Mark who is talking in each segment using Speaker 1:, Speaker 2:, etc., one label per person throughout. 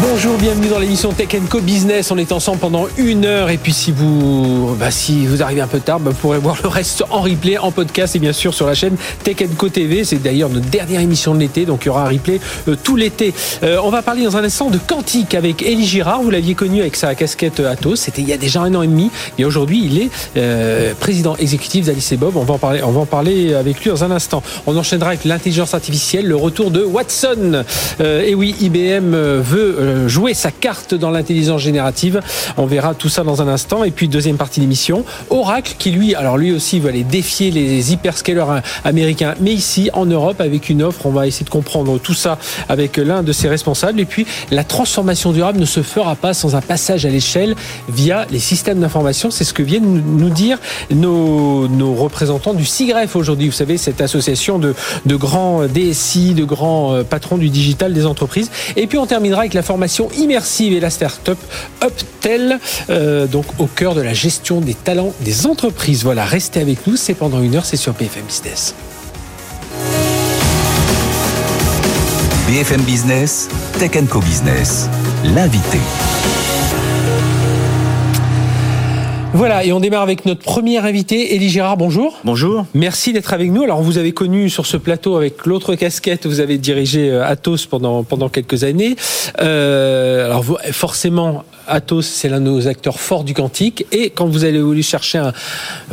Speaker 1: Bonjour, bienvenue dans l'émission Tech Co Business. On est ensemble pendant une heure et puis si vous, bah, si vous arrivez un peu tard, bah, vous pourrez voir le reste en replay, en podcast et bien sûr sur la chaîne Tech Co TV. C'est d'ailleurs notre dernière émission de l'été, donc il y aura un replay euh, tout l'été. Euh, on va parler dans un instant de quantique avec Elie Girard. Vous l'aviez connu avec sa casquette Atos. C'était il y a déjà un an et demi et aujourd'hui il est euh, président exécutif d'Alice et Bob. On va en parler, on va en parler avec lui dans un instant. On enchaînera avec l'intelligence artificielle, le retour de Watson. et oui, IBM veut jouer sa carte dans l'intelligence générative. On verra tout ça dans un instant. Et puis deuxième partie d'émission, Oracle qui lui, alors lui aussi veut aller défier les hyperscalers américains, mais ici en Europe avec une offre. On va essayer de comprendre tout ça avec l'un de ses responsables. Et puis la transformation durable ne se fera pas sans un passage à l'échelle via les systèmes d'information. C'est ce que viennent nous dire nos, nos représentants du SIGREF aujourd'hui. Vous savez, cette association de, de grands DSI, de grands euh, patrons du digital des entreprises. Et puis on terminera avec la formation immersive et la start-up Uptel, euh, donc au cœur de la gestion des talents des entreprises. Voilà, restez avec nous, c'est pendant une heure, c'est sur BFM Business.
Speaker 2: BFM Business, Tech Co Business, l'invité.
Speaker 1: Voilà, et on démarre avec notre premier invité, Élie Gérard, bonjour.
Speaker 3: Bonjour.
Speaker 1: Merci d'être avec nous. Alors, vous avez connu sur ce plateau avec l'autre casquette, vous avez dirigé euh, Atos pendant, pendant quelques années. Euh, alors, vous, forcément, Atos, c'est l'un de nos acteurs forts du quantique. Et quand vous allez voulu chercher un,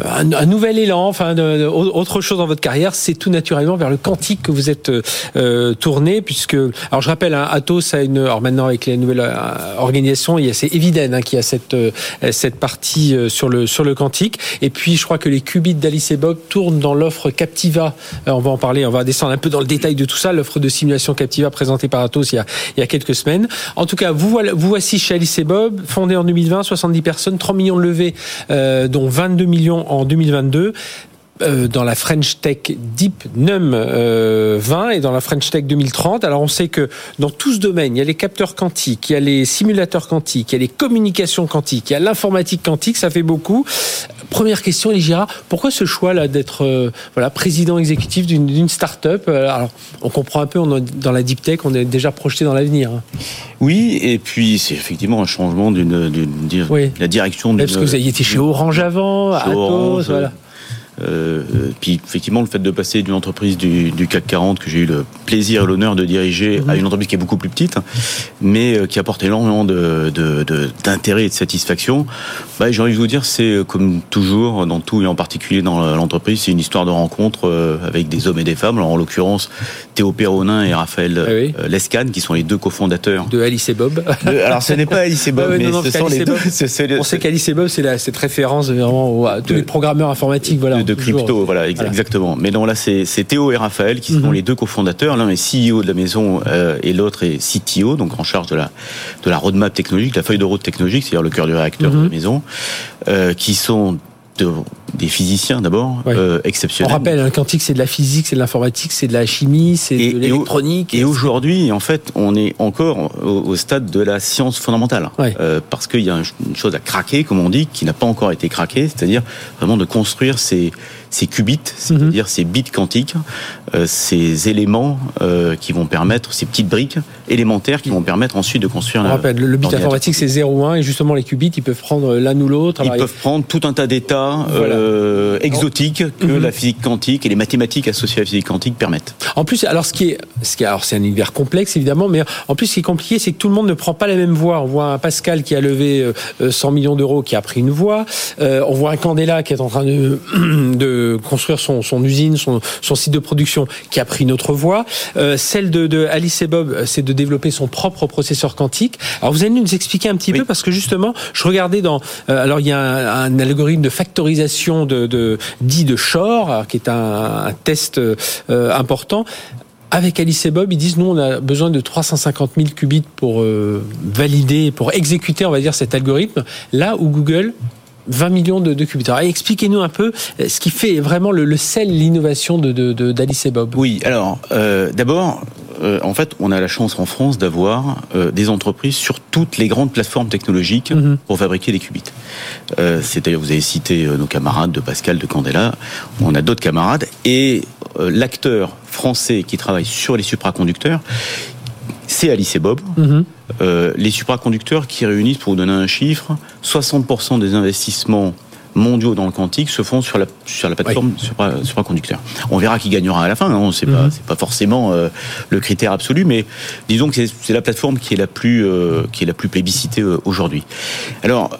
Speaker 1: un, un nouvel élan, enfin, de, autre chose dans votre carrière, c'est tout naturellement vers le quantique que vous êtes euh, tourné, puisque, alors je rappelle, hein, Atos a une, alors maintenant avec les nouvelles euh, organisations, il y a c'est Eviden hein, qui a cette euh, cette partie sur le sur le quantique. Et puis, je crois que les qubits d'Alice et Bob tournent dans l'offre Captiva. on va en parler, on va descendre un peu dans le détail de tout ça. L'offre de simulation Captiva présentée par Atos il y a il y a quelques semaines. En tout cas, vous vous voici chez Alice et Bob fondé en 2020, 70 personnes, 3 millions de levées, euh, dont 22 millions en 2022 dans la French Tech Deep Num euh, 20 et dans la French Tech 2030. Alors on sait que dans tout ce domaine, il y a les capteurs quantiques, il y a les simulateurs quantiques, il y a les communications quantiques, il y a l'informatique quantique, ça fait beaucoup. Première question, Eligira, pourquoi ce choix-là d'être euh, voilà président exécutif d'une start-up? Alors on comprend un peu, on est dans la deep tech, on est déjà projeté dans l'avenir. Hein.
Speaker 3: Oui, et puis c'est effectivement un changement d'une oui. la direction.
Speaker 1: Parce que vous aviez été chez Orange avant,
Speaker 3: Atos,
Speaker 1: Orange,
Speaker 3: voilà. Euh, puis effectivement, le fait de passer d'une entreprise du, du, CAC 40 que j'ai eu le plaisir et l'honneur de diriger mmh. à une entreprise qui est beaucoup plus petite, mais euh, qui apporte énormément d'intérêt de, de, et de satisfaction, bah, j'ai envie de vous dire, c'est comme toujours dans tout et en particulier dans l'entreprise, c'est une histoire de rencontre euh, avec des hommes et des femmes. Alors en l'occurrence, Théo Perronin et Raphaël
Speaker 1: ah oui.
Speaker 3: Lescane, qui sont les deux cofondateurs
Speaker 1: de Alice et Bob.
Speaker 3: De, alors ce n'est pas Alice et Bob,
Speaker 1: ah
Speaker 3: mais ce sont les deux.
Speaker 1: On sait qu'Alice et Bob, c'est cette référence vraiment à tous les programmeurs informatiques, voilà.
Speaker 3: De, crypto, voilà, voilà, exactement. Mais non, là, c'est Théo et Raphaël qui sont mm -hmm. les deux cofondateurs. L'un est CEO de la maison euh, et l'autre est CTO, donc en charge de la, de la roadmap technologique, la feuille de route technologique, c'est-à-dire le cœur du réacteur mm -hmm. de la maison, euh, qui sont de, des physiciens d'abord
Speaker 1: ouais.
Speaker 3: euh, exceptionnels.
Speaker 1: On rappelle, le quantique c'est de la physique, c'est de l'informatique, c'est de la chimie, c'est de l'électronique.
Speaker 3: Et, et aujourd'hui, en fait, on est encore au, au stade de la science fondamentale,
Speaker 1: ouais.
Speaker 3: euh, parce qu'il y a une chose à craquer, comme on dit, qui n'a pas encore été craquée, c'est-à-dire vraiment de construire ces ces qubits, c'est-à-dire mm -hmm. ces bits quantiques, euh, ces éléments euh, qui vont permettre, ces petites briques élémentaires qui vont permettre ensuite de construire.
Speaker 1: On rappelle, le bit informatique c'est 0 1 et justement les qubits ils peuvent prendre l'un ou l'autre.
Speaker 3: Ils peuvent prendre tout un tas d'états voilà. Euh, exotiques que mm -hmm. la physique quantique et les mathématiques associées à la physique quantique permettent.
Speaker 1: En plus, alors ce qui est, ce qui est, alors c'est un univers complexe évidemment, mais en plus ce qui est compliqué, c'est que tout le monde ne prend pas la même voie. On voit un Pascal qui a levé 100 millions d'euros qui a pris une voie. on voit un Candela qui est en train de, de construire son, son usine, son, son, site de production qui a pris une autre voie. Euh, celle de, de, Alice et Bob, c'est de développer son propre processeur quantique. Alors vous allez nous expliquer un petit oui. peu parce que justement, je regardais dans, euh, alors il y a un, un, algorithme de factorisation de, dit de Shor, qui est un, test euh, important avec Alice et Bob, ils disent nous on a besoin de 350 000 qubits pour euh, valider, pour exécuter, on va dire, cet algorithme. Là où Google 20 millions de, de qubits. Expliquez-nous un peu ce qui fait vraiment le, sel, l'innovation de, d'Alice et Bob.
Speaker 3: Oui, alors euh, d'abord, euh, en fait, on a la chance en France d'avoir euh, des entreprises sur toutes les grandes plateformes technologiques
Speaker 1: Mhm.
Speaker 3: pour fabriquer des qubits. Euh, C'est d'ailleurs, vous avez cité nos camarades de Pascal, de Candela. On a d'autres camarades et l'acteur français qui travaille sur les supraconducteurs, c'est Alice et Bob.
Speaker 1: Mhm.
Speaker 3: Les supraconducteurs qui réunissent, pour vous donner un chiffre, 60% des investissements mondiaux dans le quantique se font sur la, sur la plateforme supra- supraconducteur. On verra qui gagnera à la fin, hein, c'est pas,
Speaker 1: Mhm.
Speaker 3: c'est pas forcément euh, le critère absolu, mais disons que c'est- la plateforme qui est la plus, euh, qui est la plus plébiscitée euh, aujourd'hui. Alors,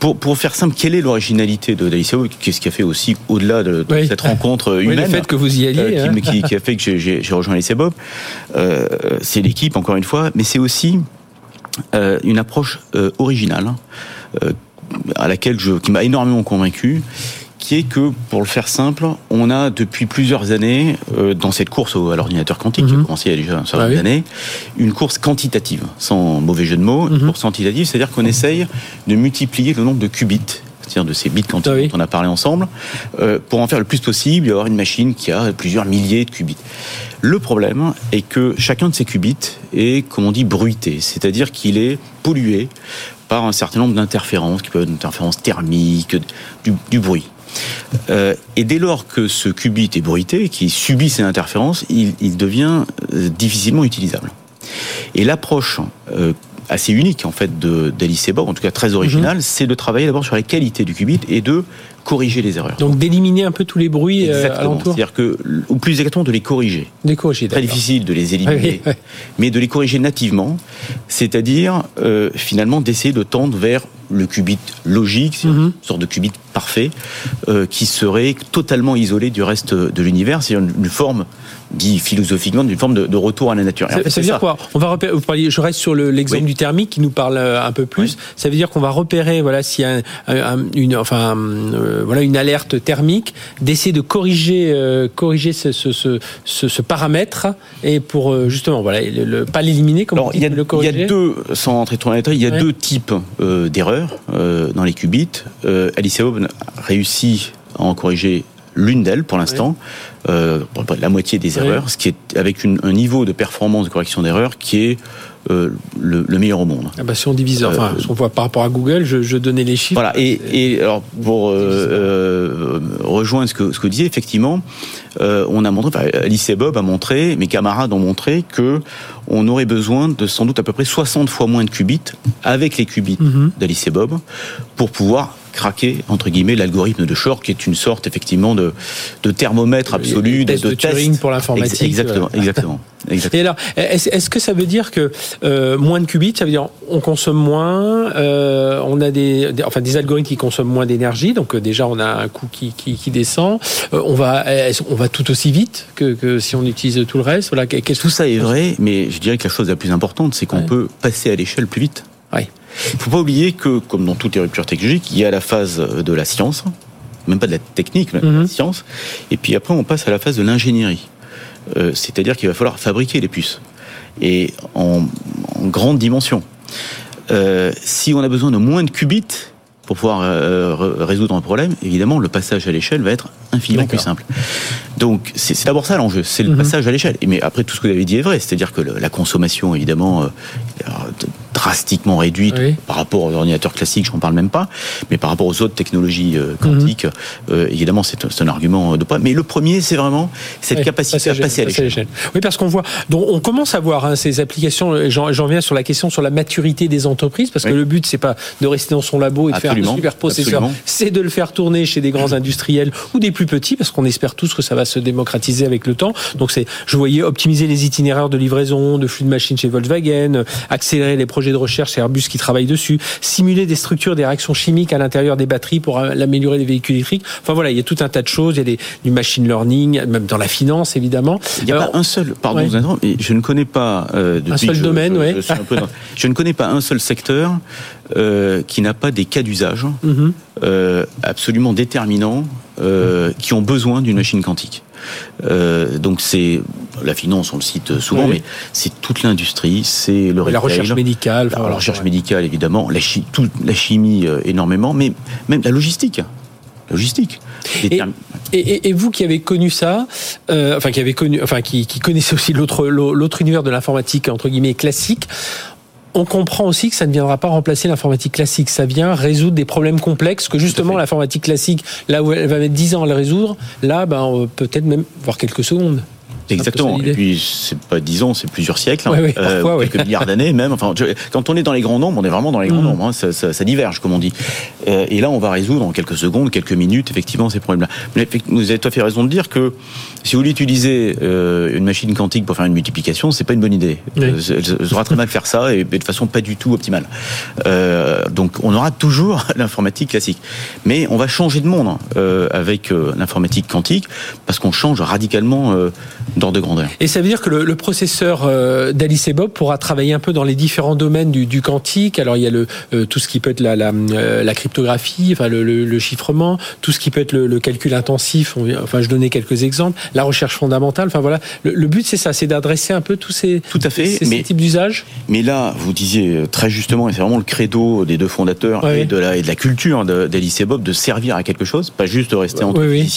Speaker 3: pour, pour faire simple, quelle est l'originalité de d'Aliceo Qu'est-ce qui a fait aussi, au-delà de, de
Speaker 1: Oui.
Speaker 3: cette rencontre euh,
Speaker 1: Oui,
Speaker 3: humaine
Speaker 1: le fait que vous y alliez.
Speaker 3: euh,
Speaker 1: hein.
Speaker 3: qui, qui- qui a fait que j'ai- rejoint. Euh, c'est l'équipe, encore une fois, mais c'est aussi une approche originale euh, à laquelle je, qui m'a énormément convaincu, qui est que, pour le faire simple, on a depuis plusieurs années, euh, dans cette course à l'ordinateur quantique, qui a
Speaker 1: Mhm.
Speaker 3: commencé il y a déjà un certain
Speaker 1: Ah
Speaker 3: nombre
Speaker 1: oui.
Speaker 3: d'années, une course quantitative, sans mauvais jeu de mots, une
Speaker 1: Mhm.
Speaker 3: course quantitative, c'est-à-dire qu'on essaye de multiplier le nombre de qubits, c'est-à-dire de ces bits quantiques
Speaker 1: Ah oui.
Speaker 3: dont on a parlé ensemble, euh, pour en faire le plus possible et avoir une machine qui a plusieurs milliers de qubits. Le problème est que chacun de ces qubits est, comme on dit, bruité, c'est-à-dire qu'il est pollué par un certain nombre d'interférences, qui peuvent être interférences thermiques, du, bruit. Euh, et dès lors que ce qubit est bruité, qui subit ces interférences, il, il devient euh, difficilement utilisable. Et l'approche euh, assez unique en fait de d'Alice et Bob, en tout cas très originale, c'est de travailler d'abord sur la qualité du qubit et de corriger les erreurs.
Speaker 1: Donc d'éliminer un peu tous les bruits euh,
Speaker 3: Exactement. C'est-à-dire que, ou plus exactement, de les corriger.
Speaker 1: Des corriger,
Speaker 3: Très difficile de les éliminer,
Speaker 1: Oui, oui.
Speaker 3: mais de les corriger nativement, c'est-à-dire euh, finalement d'essayer de tendre vers le qubit logique,
Speaker 1: Mhm.
Speaker 3: une sorte de qubit parfait, euh, qui serait totalement isolé du reste de l'univers, c'est une, une forme, dit philosophiquement, d'une forme de, de retour à la nature. En
Speaker 1: Ça,
Speaker 3: fait,
Speaker 1: ça
Speaker 3: c'est
Speaker 1: veut dire quoi? On va repérer, vous parliez, je reste sur le- l'exemple
Speaker 3: Oui.
Speaker 1: du thermique qui nous parle euh, un peu plus.
Speaker 3: Oui.
Speaker 1: Ça veut dire qu'on va repérer, voilà, s'il y a un- un- une, enfin, euh, voilà, une alerte thermique, d'essayer de corriger, euh, corriger ce, ce, ce, ce- ce paramètre et pour euh, justement, voilà, le, le- pas l'éliminer comme
Speaker 3: Alors, il y, a,
Speaker 1: le
Speaker 3: il y
Speaker 1: corriger.
Speaker 3: a deux, sans rentrer trop dans les détails, il y a
Speaker 1: Ouais.
Speaker 3: deux types d'erreurs euh, dans les qubits. Euh, Alice Hobbs réussit à en corriger l'une d'elles pour l'instant, euh, la moitié des erreurs, ce qui est avec une- un niveau de performance de correction d'erreurs qui est euh, le, le meilleur au monde.
Speaker 1: Ah bah, si on divise, enfin,
Speaker 3: Euh,
Speaker 1: si on voit par rapport à Google, je, je donnais les chiffres.
Speaker 3: Voilà, et, et alors pour euh, euh, rejoindre ce que, ce que vous disiez, effectivement, euh, on a montré, enfin, Alice et Bob a montré, mes camarades ont montré que on aurait besoin de sans doute à peu près 60 fois moins de qubits avec les qubits
Speaker 1: Mhm.
Speaker 3: d'Alice et Bob pour pouvoir craquer entre guillemets l'algorithme de Shor qui est une sorte effectivement de, de thermomètre absolu, de, de
Speaker 1: de
Speaker 3: test.
Speaker 1: pour l'informatique,
Speaker 3: Ex- Exactement,
Speaker 1: voilà.
Speaker 3: exactement, exactement.
Speaker 1: Et alors, est-ce que ça veut dire que euh, moins de qubits, ça veut dire on consomme moins, euh, on a des, des- enfin des algorithmes qui consomment moins d'énergie, donc euh, déjà on a un coût qui, qui, qui descend. Euh, on va, on va tout aussi vite que, que si on utilise tout le reste? Voilà,
Speaker 3: Tout ça est vrai, mais je dirais que la chose la plus importante, c'est qu'on
Speaker 1: Ouais.
Speaker 3: peut passer à l'échelle plus vite. Il ne faut pas oublier que, comme dans toutes les ruptures technologiques, il y a la phase de la science, même pas de la technique, mais de
Speaker 1: Mhm.
Speaker 3: la science, et puis après on passe à la phase de l'ingénierie. Euh, C'est-à-dire qu'il va falloir fabriquer les puces, et en, en grande dimension. Euh, si on a besoin de moins de qubits pour pouvoir euh, re- résoudre un problème, évidemment, le passage à l'échelle va être infiniment plus simple. Donc, c'est d'abord ça l'enjeu, c'est le
Speaker 1: Mhm.
Speaker 3: passage à l'échelle. Mais après, tout ce que vous avez dit est vrai, c'est-à-dire que le- la consommation, évidemment, euh, drastiquement réduite
Speaker 1: Oui.
Speaker 3: par rapport aux ordinateurs classiques, j'en parle même pas, mais par rapport aux autres technologies euh, quantiques, euh, évidemment, c'est un- argument de poids. Mais le premier, c'est vraiment cette capacité à passer à l'échelle.
Speaker 1: Oui, parce qu'on voit, donc on commence à voir hein, ces applications. J'en viens sur la question sur la maturité des entreprises, parce que
Speaker 3: Oui.
Speaker 1: le but c'est pas de rester dans son labo et de faire un super processeur, c'est de le faire tourner chez des grands industriels ou des plus petits, parce qu'on espère tous que ça va se démocratiser avec le temps. Donc c'est, je voyais optimiser les itinéraires de livraison, de flux de machines chez Volkswagen, accélérer les projets de recherche Airbus qui travaillent dessus, simuler des structures, des réactions chimiques à l'intérieur des batteries pour euh, améliorer les véhicules électriques. Enfin voilà, il y a tout un tas de choses. Il y a des, du machine learning, même dans la finance évidemment.
Speaker 3: Il n'y a
Speaker 1: Alors,
Speaker 3: pas un seul, pardon,
Speaker 1: ouais.
Speaker 3: mais je ne connais pas euh,
Speaker 1: Un seul
Speaker 3: je-
Speaker 1: domaine,
Speaker 3: je,
Speaker 1: ouais.
Speaker 3: je ne connais pas un seul secteur euh, qui n'a pas des cas d'usage
Speaker 1: Mhm.
Speaker 3: Absolument déterminants euh, qui ont besoin d'une machine quantique. Euh, donc c'est la finance, on le cite souvent,
Speaker 1: Oui.
Speaker 3: mais c'est toute l'industrie, c'est le
Speaker 1: la
Speaker 3: retail,
Speaker 1: recherche médicale. enfin,
Speaker 3: la
Speaker 1: voilà.
Speaker 3: recherche médicale évidemment, la, chi- tout- la chimie euh, énormément, mais même la logistique. Logistique.
Speaker 1: Et- vous qui avez connu ça, euh, enfin qui avait connu, enfin qui, qui connaissait aussi l'autre l'autre univers de l'informatique entre guillemets classique. On comprend aussi que ça ne viendra pas remplacer l'informatique classique. Ça vient résoudre des problèmes complexes que justement l'informatique classique, là où elle va mettre 10 ans à le résoudre, là, ben, peut-être même voir quelques secondes.
Speaker 3: Exactement. Et puis c'est pas dix ans, c'est plusieurs siècles,
Speaker 1: hein.
Speaker 3: euh, quelques milliards d'années même. Enfin, quand on est dans les grands nombres, on est vraiment dans les grands mm. nombres. Hein. Ça, ça, ça, diverge, comme on dit. Euh, et là, on va résoudre en quelques secondes, quelques minutes, effectivement, ces problèmes-là. Mais vous avez tout à fait raison de dire que si vous voulez utiliser euh, une machine quantique pour faire une multiplication, c'est pas une bonne idée. Euh, elle aura très mal faire ça et de façon pas du tout optimale. Euh, donc, on aura toujours l'informatique classique, mais on va changer de monde hein, avec l'informatique quantique parce qu'on change radicalement de grandeur.
Speaker 1: Et ça veut dire que le, processeur euh, d'Alice et Bob pourra travailler un peu dans les différents domaines du, quantique. Alors il y a le, euh, tout ce qui peut être la, la, euh, la cryptographie, enfin le, le, chiffrement, tout ce qui peut être le, calcul intensif. enfin, je donnais quelques exemples. La recherche fondamentale. Enfin voilà, le, but c'est ça, c'est d'adresser un peu tous ces,
Speaker 3: tout à fait,
Speaker 1: ces, types d'usages.
Speaker 3: Mais là, vous disiez très justement, et c'est vraiment le credo des deux fondateurs et, de la, et de la culture d'Alice et Bob de servir à quelque chose, pas juste de rester entre oui.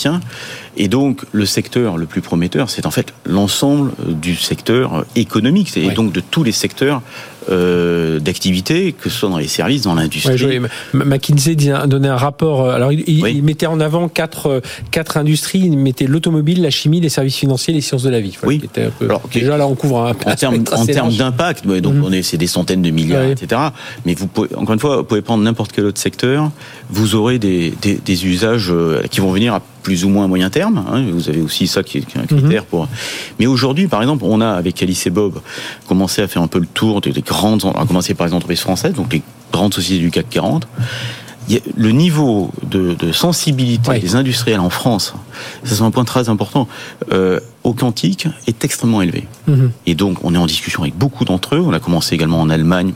Speaker 3: Et donc, le secteur le plus prometteur, c'est en fait l'ensemble du secteur économique, et donc de tous les secteurs euh, d'activité, que ce soit dans les services, dans l'industrie.
Speaker 1: Ouais, McKinsey donnait un rapport. Euh, alors, il, mettait en avant quatre, euh, quatre industries. Il mettait l'automobile, la chimie, les services financiers, les sciences de la vie.
Speaker 3: oui.
Speaker 1: alors, déjà, là, on couvre un
Speaker 3: En termes, en termes d'impact, donc mhm. on est, c'est des centaines de milliards, etc. Mais vous pouvez, encore une fois, vous pouvez prendre n'importe quel autre secteur. Vous aurez des, des, des usages qui vont venir à plus ou moins à moyen terme. Hein. Vous avez aussi ça qui est, un critère mhm. pour. Mais aujourd'hui, par exemple, on a avec Alice et Bob commencé à faire un peu le tour des, grandes. On a commencé par les entreprises françaises, donc les grandes sociétés du CAC 40 le niveau de, sensibilité des industriels en France, ça c'est un point très important, euh, au quantique est extrêmement élevé. Mhm. Et donc on est en discussion avec beaucoup d'entre eux. On a commencé également en Allemagne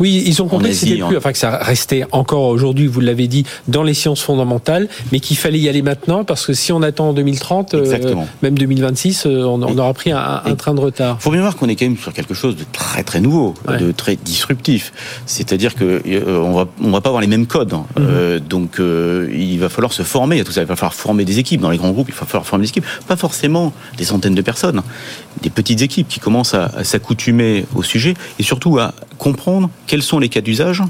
Speaker 1: oui, ils ont compris que c'était plus, enfin que ça restait encore aujourd'hui, vous l'avez dit, dans les sciences fondamentales, mais qu'il fallait y aller maintenant parce que si on attend en 2030, euh, même 2026, euh, on, on, aura pris un, train de retard.
Speaker 3: Il faut bien voir qu'on est quand même sur quelque chose de très très nouveau, de très disruptif. C'est-à-dire que euh, on va on va pas avoir les mêmes codes, hein. mhm. donc il va falloir se former à tout ça. Il va falloir former des équipes dans les grands groupes. Il va falloir former des équipes, pas forcément des centaines de personnes, des petites équipes qui commencent à s'accoutumer au sujet et surtout à comprendre quels sont les cas d'usage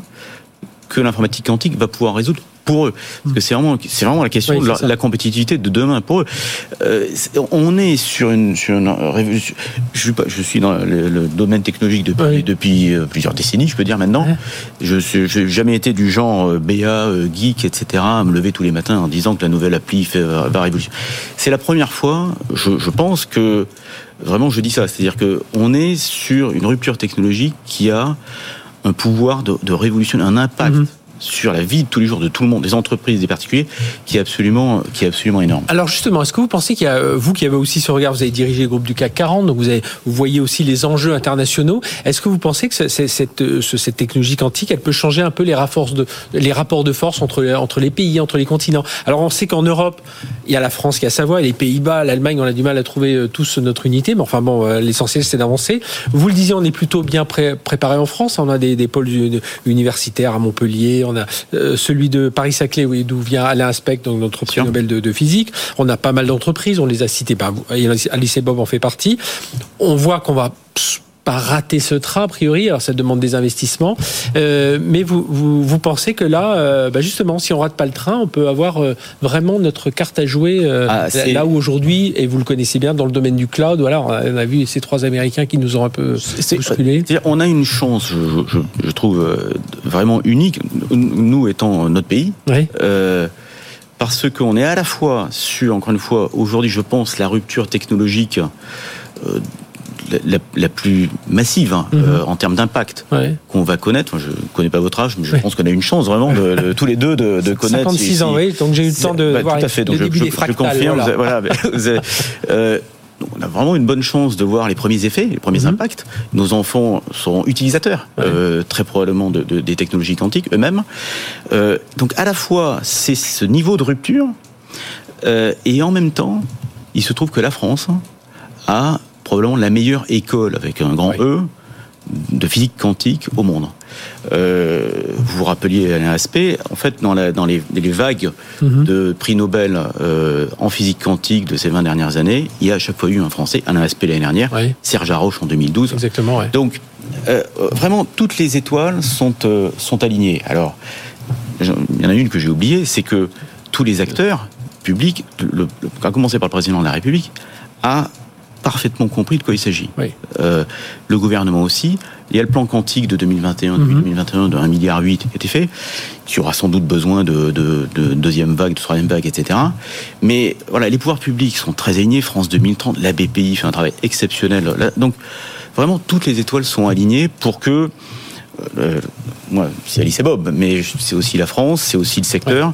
Speaker 3: que l'informatique quantique va pouvoir résoudre pour eux? Parce que c'est vraiment, c'est vraiment la question de la, compétitivité de demain pour eux. Euh, on est sur une, sur une révolution. Je suis, pas, je suis dans le, domaine technologique depuis, depuis euh, plusieurs décennies, je peux dire maintenant. Je n'ai jamais été du genre euh, BA, geek, etc., à me lever tous les matins en disant que la nouvelle appli fait, va révolutionner. C'est la première fois, je, je pense que, vraiment, je dis ça. C'est-à-dire qu'on est sur une rupture technologique qui a un pouvoir de, révolutionner, un impact. Mhm sur la vie de tous les jours de tout le monde, des entreprises, des particuliers, qui est absolument, qui est absolument énorme.
Speaker 1: Alors justement, est-ce que vous pensez qu'il y a, euh, vous qui avez aussi ce regard, vous avez dirigé le groupe du CAC 40, donc vous, voyez aussi les enjeux internationaux. Est-ce que vous pensez que cette, euh, cette technologie quantique, elle peut changer un peu les rapports de, force entre, les pays, entre les continents? Alors on sait qu'en Europe, il y a la France qui a sa voix, les Pays-Bas, l'Allemagne, on a du mal à trouver euh, tous notre unité, mais enfin bon, l'essentiel c'est d'avancer. Vous le disiez, on est plutôt bien préparé en France, on a des pôles universitaires à Montpellier, on a euh, celui de Paris-Saclay, d'où vient Alain Aspect, donc notre prix Nobel de, physique. On a pas mal d'entreprises, on les a citées, bah, Alice et Bob en fait partie. On voit qu'on va pas rater ce train a priori. Alors ça demande des investissements, euh, mais vous, vous, pensez que là, euh, bah justement, si on rate pas le train, on peut avoir euh, vraiment notre carte à jouer ah, là où aujourd'hui, et vous le connaissez bien dans le domaine du cloud. Voilà, on a, vu ces trois Américains qui nous ont un peu bousculé.
Speaker 3: On a une chance, je, je, trouve vraiment unique, nous étant notre pays. parce qu'on est à la fois sur, encore une fois, aujourd'hui, je pense, la rupture technologique la, plus massive hein, mhm. euh, en termes d'impact qu'on va connaître. je ne connais pas votre âge, mais je pense qu'on a une chance vraiment de, tous les deux de, de connaître.
Speaker 1: 56 ans, oui. Donc j'ai eu le temps de
Speaker 3: bah,
Speaker 1: voir
Speaker 3: tout à fait. Donc je, je, confirme. Voilà. euh, on a vraiment une bonne chance de voir les premiers effets, les premiers mhm. impacts. Nos enfants seront utilisateurs, euh, très probablement, de, de, des technologies quantiques eux-mêmes. Euh, donc à la fois, c'est ce niveau de rupture, euh, et en même temps, il se trouve que la France a probablement la meilleure école, avec un grand E, de physique quantique au monde. Euh, vous vous rappeliez un aspect, en fait, dans, la, dans les, les, vagues mhm. de prix Nobel euh, en physique quantique de ces 20 dernières années, il y a à chaque fois eu un Français, un ASP l'année dernière, Serge Haroche en 2012.
Speaker 1: Exactement, ouais.
Speaker 3: Donc, euh, vraiment, toutes les étoiles sont, sont alignées. Alors, il y en a une que j'ai oubliée, c'est que tous les acteurs publics, le, à commencer par le président de la République, a parfaitement compris de quoi il s'agit. Euh, le gouvernement aussi. Il y a le plan quantique de 2021, 2021 de 1,8 milliard qui a été fait. Il y aura sans doute besoin de, de, de, deuxième vague, de troisième vague, etc. Mais voilà, les pouvoirs publics sont très alignés. France 2030, la BPI fait un travail exceptionnel. Donc, vraiment, toutes les étoiles sont alignées pour que euh, moi, c'est Alice et Bob, mais c'est aussi la France, c'est aussi le secteur.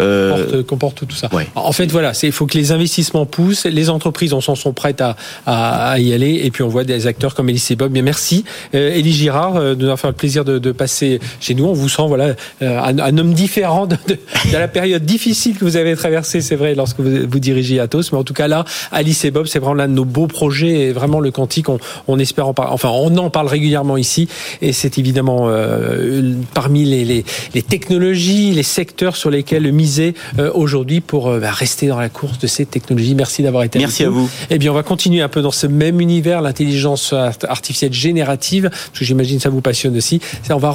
Speaker 1: Euh... Comporte, tout ça. En fait, voilà, il faut que les investissements poussent, les entreprises en sont, prêtes à, à, y aller, et puis on voit des acteurs comme Alice et Bob. Bien, merci, euh, Élie Girard, euh, de nous avoir fait le plaisir de, de, passer chez nous. On vous sent, voilà, un, homme différent de, de, la période difficile que vous avez traversée, c'est vrai, lorsque vous, vous dirigez Atos. Mais en tout cas, là, Alice et Bob, c'est vraiment l'un de nos beaux projets, et vraiment le quantique, on, on espère en parler. Enfin, on en parle régulièrement ici, et c'est évidemment euh, parmi les, les, technologies, les secteurs sur lesquels miser euh, aujourd'hui pour euh, bah, rester dans la course de ces technologies. Merci d'avoir été
Speaker 3: Merci à vous.
Speaker 1: Eh bien, on va continuer un peu dans ce même univers, l'intelligence artificielle générative, parce que j'imagine ça vous passionne aussi. On va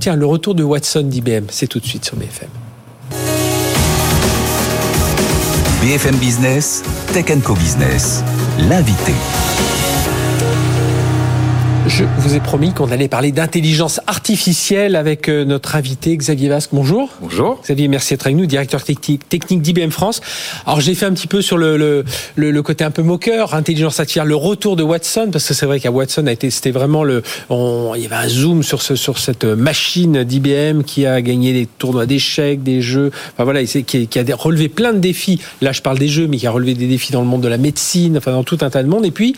Speaker 1: tiens le retour de Watson d'IBM, c'est tout de suite sur BFM.
Speaker 2: BFM Business, Tech Co Business, l'invité.
Speaker 1: Je vous ai promis qu'on allait parler d'intelligence artificielle avec euh, notre invité Xavier Vasque. Bonjour.
Speaker 4: Bonjour.
Speaker 1: Xavier, merci d'être avec nous, directeur technique, d'IBM France. Alors j'ai fait un petit peu sur le, le, le, côté un peu moqueur, intelligence artificielle, le retour de Watson, parce que c'est vrai qu'à Watson a été, c'était vraiment le, il y avait un zoom sur ce, sur cette machine d'IBM qui a gagné des tournois d'échecs, des jeux. Enfin voilà, qui, qui a relevé plein de défis. Là, je parle des jeux, mais qui a relevé des défis dans le monde de la médecine, enfin dans tout un tas de monde. Et puis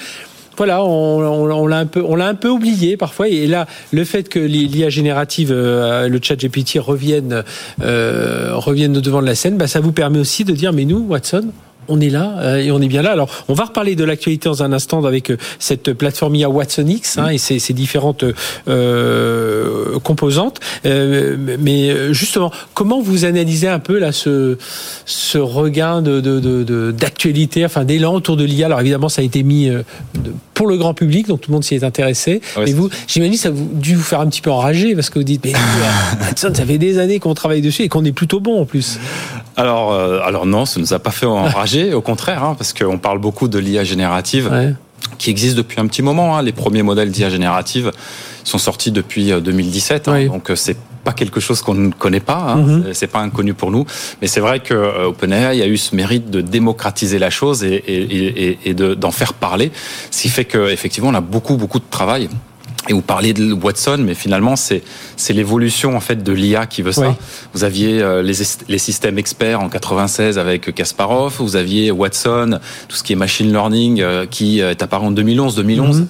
Speaker 1: voilà, on, l'a un peu, on l'a un peu oublié parfois. Et là, le fait que l'IA générative, euh, le chat GPT revienne, euh, devant de la scène, bah, ça vous permet aussi de dire, mais nous, Watson, on est là euh, et on est bien là. Alors, on va reparler de l'actualité dans un instant avec euh, cette plateforme IA Watson X hein, et ses, différentes euh, composantes. Euh, mais justement, comment vous analysez un peu là ce, ce regain de, d'actualité, enfin d'élan autour de l'IA Alors évidemment, ça a été mis pour le grand public, donc tout le monde s'y est intéressé. Ah mais vous, j'imagine, ça a dû vous faire un petit peu enrager parce que vous dites, mais Watson, ça fait des années qu'on travaille dessus et qu'on est plutôt bon en plus.
Speaker 4: Alors, alors non, ça nous a pas fait enrager au contraire, hein, parce qu'on parle beaucoup de l'IA générative. qui existe depuis un petit moment. Hein. Les premiers modèles d'IA générative sont sortis depuis 2017, euh, hein. donc euh, c'est pas quelque chose qu'on ne connaît pas, mm-hmm. c'est pas inconnu pour nous. Mais c'est vrai que euh, OpenAI a eu ce mérite de démocratiser la chose et, et, et d'en faire parler, ce qui fait qu'effectivement on a beaucoup beaucoup de travail et vous parliez de Watson, mais finalement c'est c'est l'évolution en fait de l'IA qui veut ça. Vous aviez euh, les, les systèmes experts en 96 avec Kasparov, vous aviez Watson, tout ce qui est machine learning euh, qui est apparu en 2011, 2011. Mhm.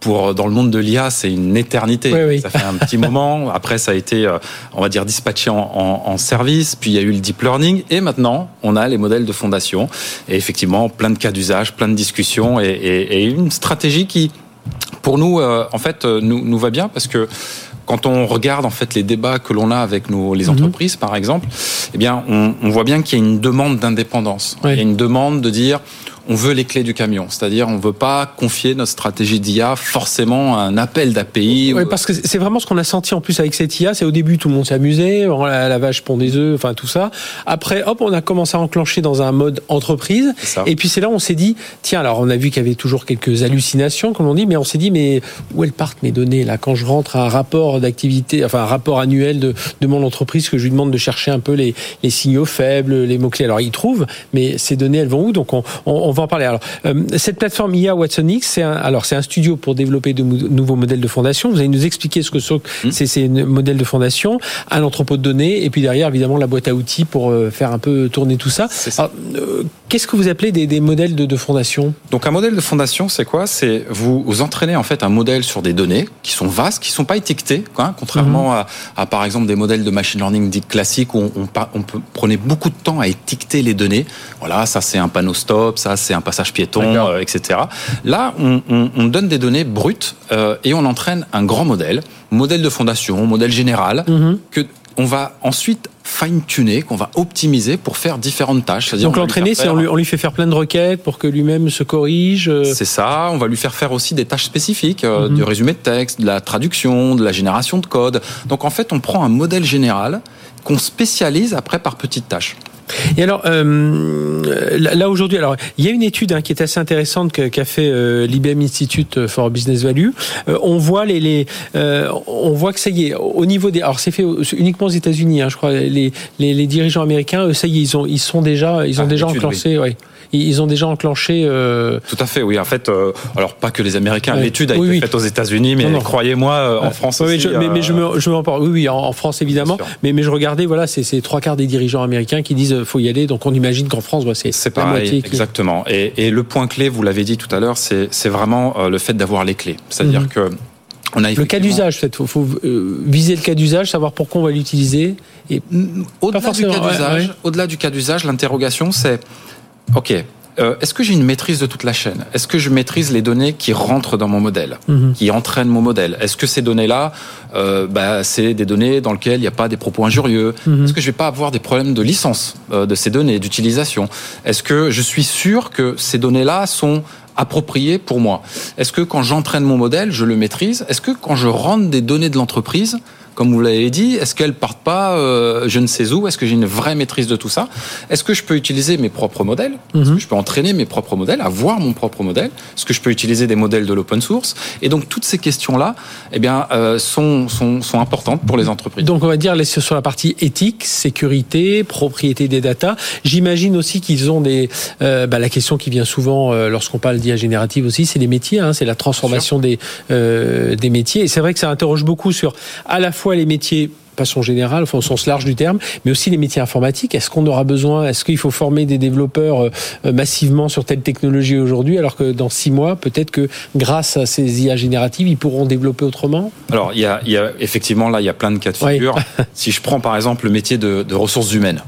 Speaker 4: Pour dans le monde de l'IA, c'est une éternité. Ça fait un petit moment. Après, ça a été, euh, on va dire, dispatché en, en, en, service. Puis il y a eu le deep learning, et maintenant, on a les modèles de fondation. Et effectivement, plein de cas d'usage, plein de discussions, et, et, et une stratégie qui pour nous, euh, en fait, euh, nous, nous va bien parce que quand on regarde en fait les débats que l'on a avec nos, les mhm. entreprises, par exemple, eh bien, on, on voit bien qu'il y a une demande d'indépendance. Il y a une demande de dire on veut les clés du camion. C'est-à-dire, on ne veut pas confier notre stratégie d'IA forcément à un appel d'API.
Speaker 1: Oui, parce que c'est vraiment ce qu'on a senti en plus avec cette IA. C'est au début, tout le monde s'amusait, la, la vache pond des œufs, enfin tout ça. Après, hop, on a commencé à enclencher dans un mode entreprise. Et puis c'est là où on s'est dit, tiens, alors on a vu qu'il y avait toujours quelques hallucinations, comme on dit, mais on s'est dit, mais où elles partent mes données là? Quand je rentre à un rapport d'activité, enfin un rapport annuel de, de mon entreprise, que je lui demande de chercher un peu les, les signaux faibles, les mots-clés. Alors il trouve, mais ces données, elles vont où? Donc on, on on va en parler. Alors, euh, cette plateforme IA Watson X, c'est un, alors c'est un studio pour développer de nouveaux modèles de fondation. Vous allez nous expliquer ce que sont mmh. ces, ces modèles de fondation, un entrepôt de données, et puis derrière, évidemment, la boîte à outils pour euh, faire un peu tourner tout ça. Euh, qu'est-ce que vous appelez des, des modèles de, de, fondation
Speaker 4: Donc, un modèle de fondation, c'est quoi? C'est vous, vous entraînez en fait un modèle sur des données qui sont vastes, qui sont pas étiquetées, quoi, contrairement mmh. à, à, par exemple, des modèles de machine learning dits classiques où on, on, on, prenait beaucoup de temps à étiqueter les données. Voilà, ça c'est un panneau stop, ça c'est un passage piéton, etc. Là, on, on, donne des données brutes et on entraîne un grand modèle, modèle de fondation, modèle général, mm-hmm. que on va ensuite fine-tuner, qu'on va optimiser pour faire différentes tâches.
Speaker 1: Donc l'entraîner, c'est on lui, on lui, fait faire plein de requêtes pour que lui-même se corrige. Euh.
Speaker 4: C'est ça. On va lui faire faire aussi des tâches spécifiques, euh, mhm. du résumé de texte, de la traduction, de la génération de code. Donc en fait, on prend un modèle général qu'on spécialise après par petites tâches.
Speaker 1: Et alors, euh, là aujourd'hui, alors il y a une étude hein, qui est assez intéressante qu'a fait euh, l'IBM Institute for Business Value. Euh, on voit les, les on voit que ça y est au niveau des, alors c'est fait uniquement aux États-Unis, hein, je crois. Les, les, les, dirigeants américains, ça y est, ils ont ils sont déjà ils ont ah, déjà enclenché. Oui ils ont déjà enclenché. Euh...
Speaker 4: Tout à fait, oui. En fait, euh, alors pas que les Américains. L'étude a été faite aux États-Unis, mais croyez-moi, euh, en France aussi.
Speaker 1: Je, mais, mais, je me, je me Oui, oui, en, France évidemment. Mais, mais je regardais, voilà, c'est trois quarts des dirigeants américains qui disent faut y aller. Donc on imagine qu'en France, bah, c'est
Speaker 4: la moitié. Exactement. Et, et, le point clé, vous l'avez dit tout à l'heure, c'est vraiment euh, le fait d'avoir les clés. C'est-à-dire mhm. que
Speaker 1: on a le cas d'usage, il faut, faut viser le cas d'usage, savoir pourquoi on va l'utiliser.
Speaker 4: Et au-delà du cas d'usage, au-delà du cas d'usage, l'interrogation c'est OK, euh, est-ce que j'ai une maîtrise de toute la chaîne? Est-ce que je maîtrise les données qui rentrent dans mon modèle, mhm. qui entraînent mon modèle? Est-ce que ces données-là, euh, bah, c'est des données dans lesquelles il n'y a pas des propos injurieux? Mhm. Est-ce que je vais pas avoir des problèmes de licence euh, de ces données, d'utilisation? Est-ce que je suis sûr que ces données-là sont appropriées pour moi? Est-ce que quand j'entraîne mon modèle, je le maîtrise? Est-ce que quand je rentre des données de l'entreprise, comme vous l'avez dit, est-ce qu'elles partent pas euh, je ne sais où Est-ce que j'ai une vraie maîtrise de tout ça? Est-ce que je peux utiliser mes propres modèles? Est-ce que mhm. je peux entraîner mes propres modèles, avoir mon propre modèle? Est-ce que je peux utiliser des modèles de l'open source? Et donc toutes ces questions-là, eh bien, euh, sont, sont, sont importantes pour les entreprises.
Speaker 1: Donc on va dire sur la partie éthique, sécurité, propriété des data. J'imagine aussi qu'ils ont des euh, bah, la question qui vient souvent lorsqu'on parle d'IA générative aussi, c'est les métiers, hein, c'est la transformation des des métiers. Et c'est vrai que ça interroge beaucoup sur à la fois les métiers façon générale, au sens large du terme, mais aussi les métiers informatiques. Est-ce qu'on aura besoin, est-ce qu'il faut former des développeurs euh, euh, massivement sur telle technologie aujourd'hui, alors que dans six mois, peut-être que grâce à ces IA génératives, ils pourront développer autrement?
Speaker 4: Alors, il y a, effectivement là, il y a plein de cas de figure. si je prends par exemple le métier de ressources humaines,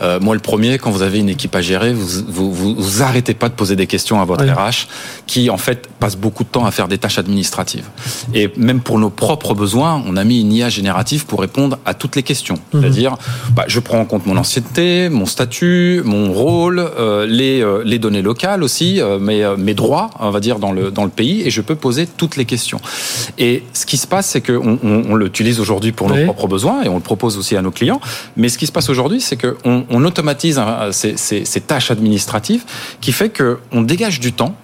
Speaker 4: euh, moi, le premier, quand vous avez une équipe à gérer, vous, vous, vous, arrêtez pas de poser des questions à votre RH, qui en fait passe beaucoup de temps à faire des tâches administratives. Et même pour nos propres besoins, on a mis une IA générative pour répondre à toutes les questions. Mhm. C'est-à-dire, bah, je prends en compte mon ancienneté, mon statut, mon rôle, euh, les, euh, les données locales aussi, mes, mes droits, on va dire dans le dans le pays, et je peux poser toutes les questions. Et ce qui se passe, c'est qu'on on, on l'utilise aujourd'hui pour nos propres besoins et on le propose aussi à nos clients. Mais ce qui se passe aujourd'hui, c'est que on, automatise hein, ces, tâches administratives qui fait qu'on dégage du temps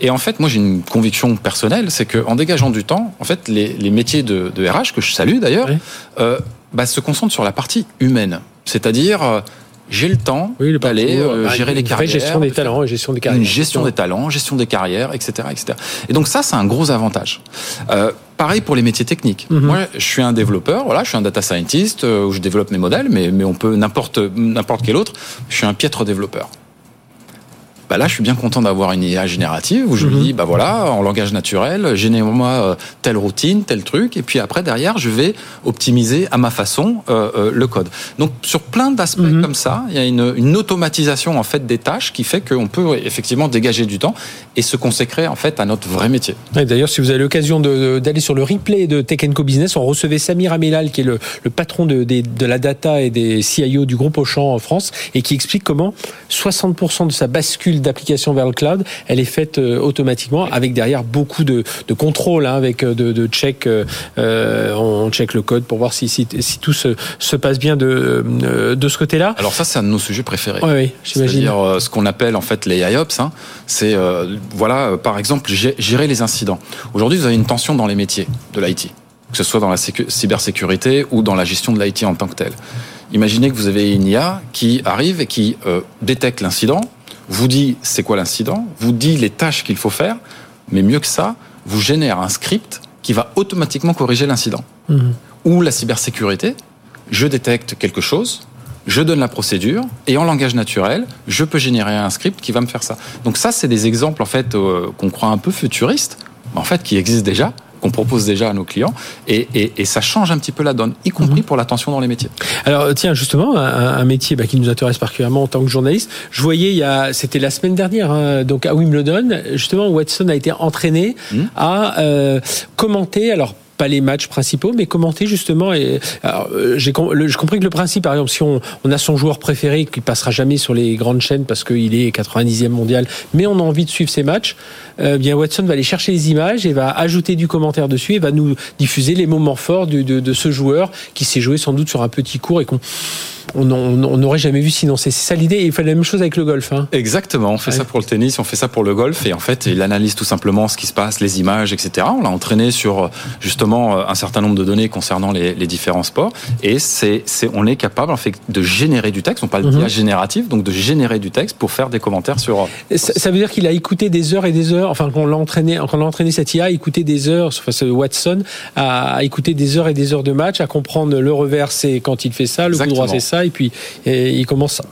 Speaker 4: et en fait, moi, j'ai une conviction personnelle, c'est qu'en dégageant du temps, en fait, les, métiers de, RH, que je salue d'ailleurs, euh, bah, se concentrent sur la partie humaine. C'est-à-dire, euh, j'ai le temps d'aller euh, gérer les carrières.
Speaker 1: gestion des talents, gestion des carrières. Une
Speaker 4: gestion des talents, gestion des carrières, etc., etc. Et donc ça, c'est un gros avantage. Pareil pour les métiers techniques. Mhm. Moi, je suis un développeur, voilà, je suis un data scientist euh, où je développe mes modèles, mais mais on peut n'importe n'importe quel autre. Je suis un piètre développeur bah là, je suis bien content d'avoir une IA générative où je lui mhm. dis, bah voilà, en langage naturel, génère-moi euh, telle routine, tel truc, et puis après derrière, je vais optimiser à ma façon euh, euh, le code. Donc sur plein d'aspects mhm. comme ça, il y a une, une, automatisation en fait des tâches qui fait qu'on peut effectivement dégager du temps et se consacrer en fait à notre vrai métier.
Speaker 1: D'ailleurs, si vous avez l'occasion d'aller sur le replay de Tech Co Business, on recevait Samir Amelal, qui est le, le patron de, de, de, la data et des CIO du groupe Auchan en France, et qui explique comment 60% de sa bascule d'application vers le cloud, elle est faite euh, automatiquement avec derrière beaucoup de, de contrôle, hein, avec euh, de, de check. Euh, on check le code pour voir si, si, si tout se, se, passe bien de, de ce côté-là.
Speaker 4: Alors ça, c'est un de nos sujets préférés.
Speaker 1: Oui, oui j'imagine.
Speaker 4: C'est-à-dire ce qu'on appelle en fait les IOPS. Hein, c'est voilà, par exemple, gérer les incidents. Aujourd'hui, vous avez une tension dans les métiers de l'IT, que ce soit dans la cybersécurité ou dans la gestion de l'IT en tant que telle. Imaginez que vous avez une IA qui arrive et qui détecte l'incident, vous dit c'est quoi l'incident, vous dit les tâches qu'il faut faire, mais mieux que ça, vous génère un script qui va automatiquement corriger l'incident. Mhm. Ou la cybersécurité, je détecte quelque chose, je donne la procédure et en langage naturel, je peux générer un script qui va me faire ça. Donc ça, c'est des exemples en fait euh, qu'on croit un peu futuristes, en fait qui existent déjà qu'on propose déjà à nos clients, et, ça change un petit peu la donne, y compris mhm. pour l'attention dans les métiers.
Speaker 1: Alors tiens, justement, un, métier bah, qui nous intéresse particulièrement en tant que journaliste, je voyais, il y a, c'était la semaine dernière, hein, donc à Wimbledon, justement, Watson a été entraîné mhm. à euh, commenter, alors pas les matchs principaux, mais commenter justement. Et euh, j'ai compris que le principe, par exemple, si on, on a son joueur préféré qui passera jamais sur les grandes chaînes parce qu'il est 90e mondial, mais on a envie de suivre ses matchs, euh, bien Watson va aller chercher les images et va ajouter du commentaire dessus et va nous diffuser les moments forts de, de, de ce joueur qui s'est joué sans doute sur un petit cours et qu'on on n'aurait jamais vu sinon. C'est ça l'idée. Il fait la même chose avec le golf. Hein.
Speaker 4: Exactement. On fait ça pour le tennis, on fait ça pour le golf. Et en fait, il analyse tout simplement ce qui se passe, les images, etc. On l'a entraîné sur justement un certain nombre de données concernant les, différents sports. Et c'est, on est capable en fait de générer du texte. On parle mhm. génératif, donc de générer du texte pour faire des commentaires sur.
Speaker 1: Ça, veut dire qu'il a écouté des heures et des heures. Enfin, qu'on l'a entraîné, qu'on a entraîné cette IA, à écouter des heures. Enfin, ce Watson a écouté des heures et des heures de match, à comprendre le revers, c'est quand il fait ça, le coup droit, c'est ça et puis il commence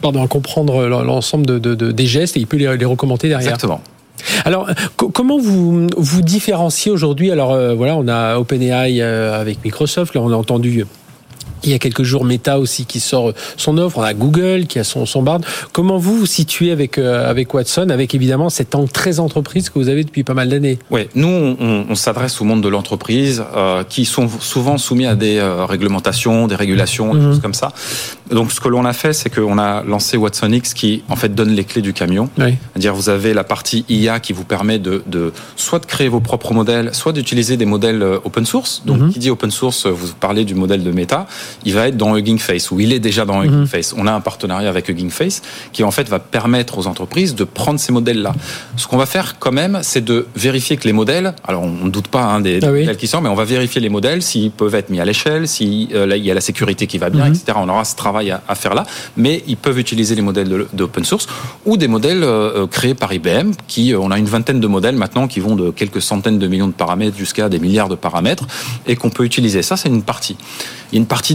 Speaker 1: pardon, à comprendre l'ensemble de, des gestes et il peut les, les recommander derrière.
Speaker 4: Exactement.
Speaker 1: Alors, comment vous vous différenciez aujourd'hui? Alors euh, voilà, on a OpenAI euh, avec Microsoft, là on a entendu il y a quelques jours, Meta aussi qui sort son offre. On a Google qui a son, son. Comment vous vous situez avec, euh, avec Watson, avec évidemment cette angle très entreprise que vous avez depuis pas mal d'années?
Speaker 4: Oui, nous, on, on s'adresse au monde de l'entreprise euh, qui sont souvent soumis à des euh, réglementations, des régulations, des mhm. choses comme ça. Donc, ce que l'on a fait, c'est qu'on a lancé Watson X qui, en fait, donne les clés du camion. Oui. C'est-à-dire, vous avez la partie IA qui vous permet de, de soit de créer vos propres modèles, soit d'utiliser des modèles open source. Donc, mhm. qui dit open source, vous parlez du modèle de Meta il va être dans Hugging Face, ou il est déjà dans Hugging mhm. Face. On a un partenariat avec Hugging Face qui en fait va permettre aux entreprises de prendre ces modèles-là. Ce qu'on va faire quand même, c'est de vérifier que les modèles, alors on ne doute pas hein, des, ah modèles qui sortent, mais on va vérifier les modèles s'ils peuvent être mis à l'échelle, s'il euh, y a la sécurité qui va bien, mhm. etc. On aura ce travail à, faire là, mais ils peuvent utiliser les modèles d'open source ou des modèles euh, euh, créés par IBM, qui on a une vingtaine de modèles maintenant qui vont de quelques centaines de millions de paramètres jusqu'à des milliards de paramètres et qu'on peut utiliser. Ça, c'est une partie. Il y a une partie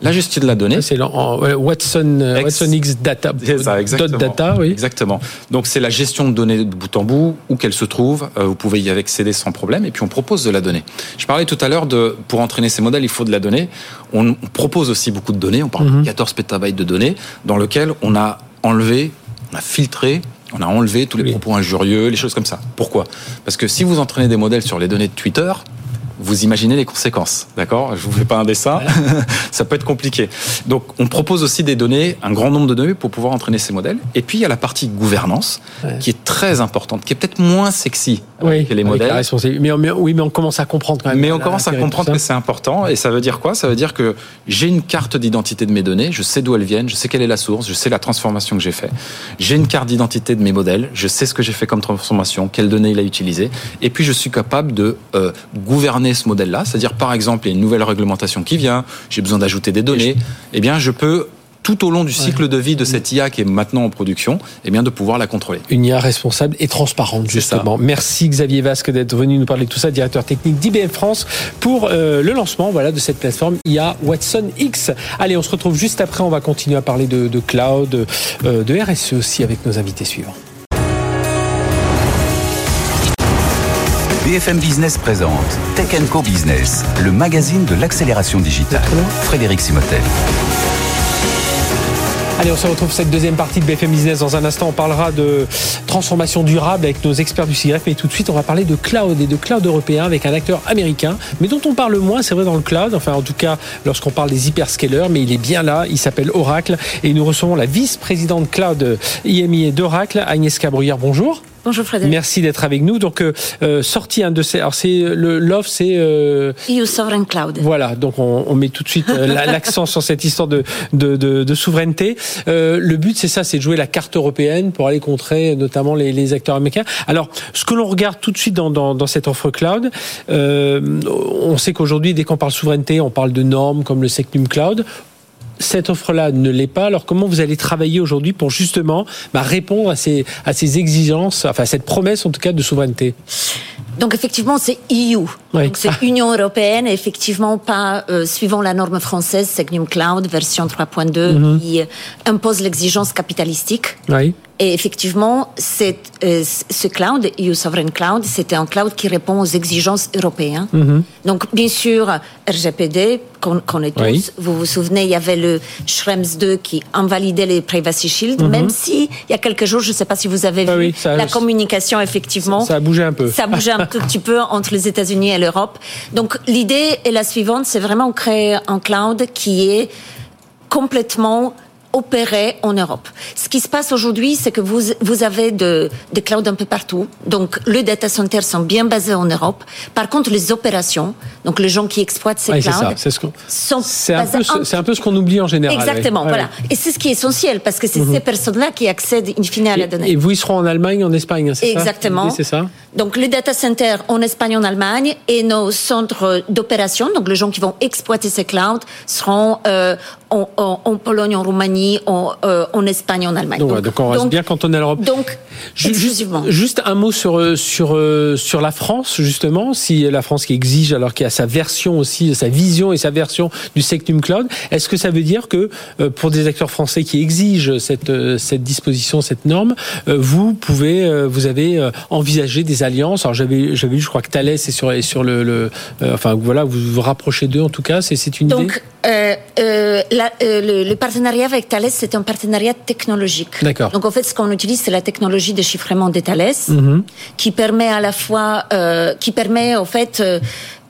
Speaker 4: la gestion de la donnée.
Speaker 1: C'est Watson, euh, Watson X Data.
Speaker 4: Ça, exactement.
Speaker 1: Data, oui.
Speaker 4: Exactement. Donc c'est la gestion de données de bout en bout, où qu'elle se trouve. Euh, vous pouvez y accéder sans problème. Et puis on propose de la donnée. Je parlais tout à l'heure de, pour entraîner ces modèles, il faut de la donnée. On propose aussi beaucoup de données. On parle de 14 mhm. pétabytes de données, dans lequel on a enlevé, on a filtré on a enlevé tous les propos injurieux, les choses comme ça. Pourquoi? Parce que si vous entraînez des modèles sur les données de Twitter, vous imaginez les conséquences, d'accord? Je vous fais pas un dessin, ça peut être compliqué. Donc, on propose aussi des données, un grand nombre de données pour pouvoir entraîner ces modèles. Et puis, il y a la partie gouvernance qui est très importante, qui est peut-être moins sexy que les modèles.
Speaker 1: Mais, oui, mais on commence à comprendre quand même.
Speaker 4: Mais on commence à comprendre que c'est important. Et ça veut dire quoi? Ça veut dire que j'ai une carte d'identité de mes données, je sais d'où elles viennent, je sais quelle est la source, je sais la transformation que j'ai fait. J'ai une carte d'identité de mes modèles, je sais ce que j'ai fait comme transformation, quelles données il a utilisées. Et puis, je suis capable de euh, gouverner ce modèle-là, c'est-à-dire par exemple, il y a une nouvelle réglementation qui vient, j'ai besoin d'ajouter des données, eh bien je peux tout au long du cycle de vie de cette IA qui est maintenant en production, eh bien de pouvoir la contrôler.
Speaker 1: Une IA responsable et transparente justement. Merci Xavier Vasque d'être venu nous parler de tout ça, directeur technique d'IBM France pour euh, le lancement voilà de cette plateforme IA Watson X. Allez, on se retrouve juste après, on va continuer à parler de, cloud, euh, de RSE aussi avec nos invités suivants.
Speaker 2: BFM Business présente Tech Co Business, le magazine de l'accélération digitale. Frédéric Simotel.
Speaker 1: Allez, on se retrouve cette deuxième partie de BFM Business. Dans un instant, on parlera de transformation durable avec nos experts du CIRF. Mais tout de suite, on va parler de cloud et de cloud européen avec un acteur américain, mais dont on parle moins, c'est vrai, dans le cloud. Enfin, en tout cas, lorsqu'on parle des hyperscalers, mais il est bien là. Il s'appelle Oracle. Et nous recevons la vice-présidente cloud IMI d'Oracle, Agnès Cabruyère. Bonjour.
Speaker 5: Bonjour Frédéric.
Speaker 1: Merci d'être avec nous. Donc, euh, euh sorti un de ces. Alors, c'est le l'offre, c'est.
Speaker 5: Euh, EU Sovereign Cloud.
Speaker 1: Voilà. Donc, on, on met tout de suite euh, l'accent sur cette histoire de de, de, de souveraineté. Euh, le but, c'est ça, c'est de jouer la carte européenne pour aller contrer notamment les, les acteurs américains. Alors, ce que l'on regarde tout de suite dans, dans, dans cette offre cloud, on sait qu'aujourd'hui, dès qu'on parle souveraineté, on parle de normes comme le Secnum Cloud cette offre-là ne l'est pas. Alors comment vous allez travailler aujourd'hui pour justement bah, répondre à ces, à ces exigences, enfin à cette promesse en tout cas de souveraineté?
Speaker 5: Donc effectivement, c'est EU.
Speaker 1: Oui.
Speaker 5: Donc c'est Union européenne, effectivement pas euh, suivant la norme française, Secnum Cloud version 3.2 qui euh, impose l'exigence capitalistique.
Speaker 1: Oui.
Speaker 5: Et effectivement, euh, ce cloud, EU Sovereign Cloud, c'était un cloud qui répond aux exigences européennes. Donc, bien sûr, RGPD, qu'on connaît tous.
Speaker 1: Oui.
Speaker 5: Vous vous souvenez, il y avait le Schrems 2 qui invalidait les Privacy Shield, même si, il y a quelques jours, je ne sais pas si vous avez
Speaker 1: Ah
Speaker 5: vu
Speaker 1: oui, ça-
Speaker 5: la communication, effectivement.
Speaker 1: Ça a bougé un peu.
Speaker 5: Ça a bougé un tout petit peu entre les États-Unis et l'Europe. Donc, l'idée est la suivante, c'est vraiment créer un cloud qui est complètement opéré en Europe. Ce qui se passe aujourd'hui, c'est que vous, vous avez de, des clouds un peu partout. Donc, les data centers sont bien basés en Europe. Par contre, les opérations, donc les gens qui exploitent ces
Speaker 1: Oui,
Speaker 5: clouds.
Speaker 1: C'est ce
Speaker 5: sont
Speaker 1: c'est un, peu ce- c'est un peu ce qu'on oublie en général.
Speaker 5: Exactement,
Speaker 1: oui.
Speaker 5: Voilà. Et c'est ce qui est essentiel, parce que c'est ces personnes-là qui accèdent in fine à la donnée.
Speaker 1: Et, vous, ils seront en Allemagne, en Espagne, hein, c'est ça
Speaker 5: Exactement.
Speaker 1: L'idée, C'est ça
Speaker 5: Donc les data centers en Espagne, en Allemagne, et nos centres d'opération, donc les gens qui vont exploiter ces clouds, seront euh, en, en- en Pologne, en Roumanie, en, euh, en Espagne, en Allemagne.
Speaker 1: donc, ouais, donc on reste bien cantonné à l'Europe.
Speaker 5: Donc, exclusivement.
Speaker 1: Juste, juste un mot sur euh, sur euh, sur la France justement, si la France qui exige alors qu'il y a sa version aussi, sa vision et sa version du Sectum Cloud, est-ce que ça veut dire que euh, pour des acteurs français qui exigent cette cette disposition, cette norme, vous pouvez vous avez envisagé des alliances? Alors j'avais j'avais vu, je crois que Thales est sur est sur le, le euh, enfin voilà, vous vous rapprochez d'eux en tout cas, c'est c'est une idée?
Speaker 5: Donc, euh, euh, la- euh, le, le partenariat avec Thales, c'est un partenariat technologique.
Speaker 1: D'accord.
Speaker 5: Donc, en fait, ce qu'on utilise, c'est la technologie de chiffrement de Thales,
Speaker 1: Mhm.
Speaker 5: qui permet à la fois, euh, qui permet, en fait, euh,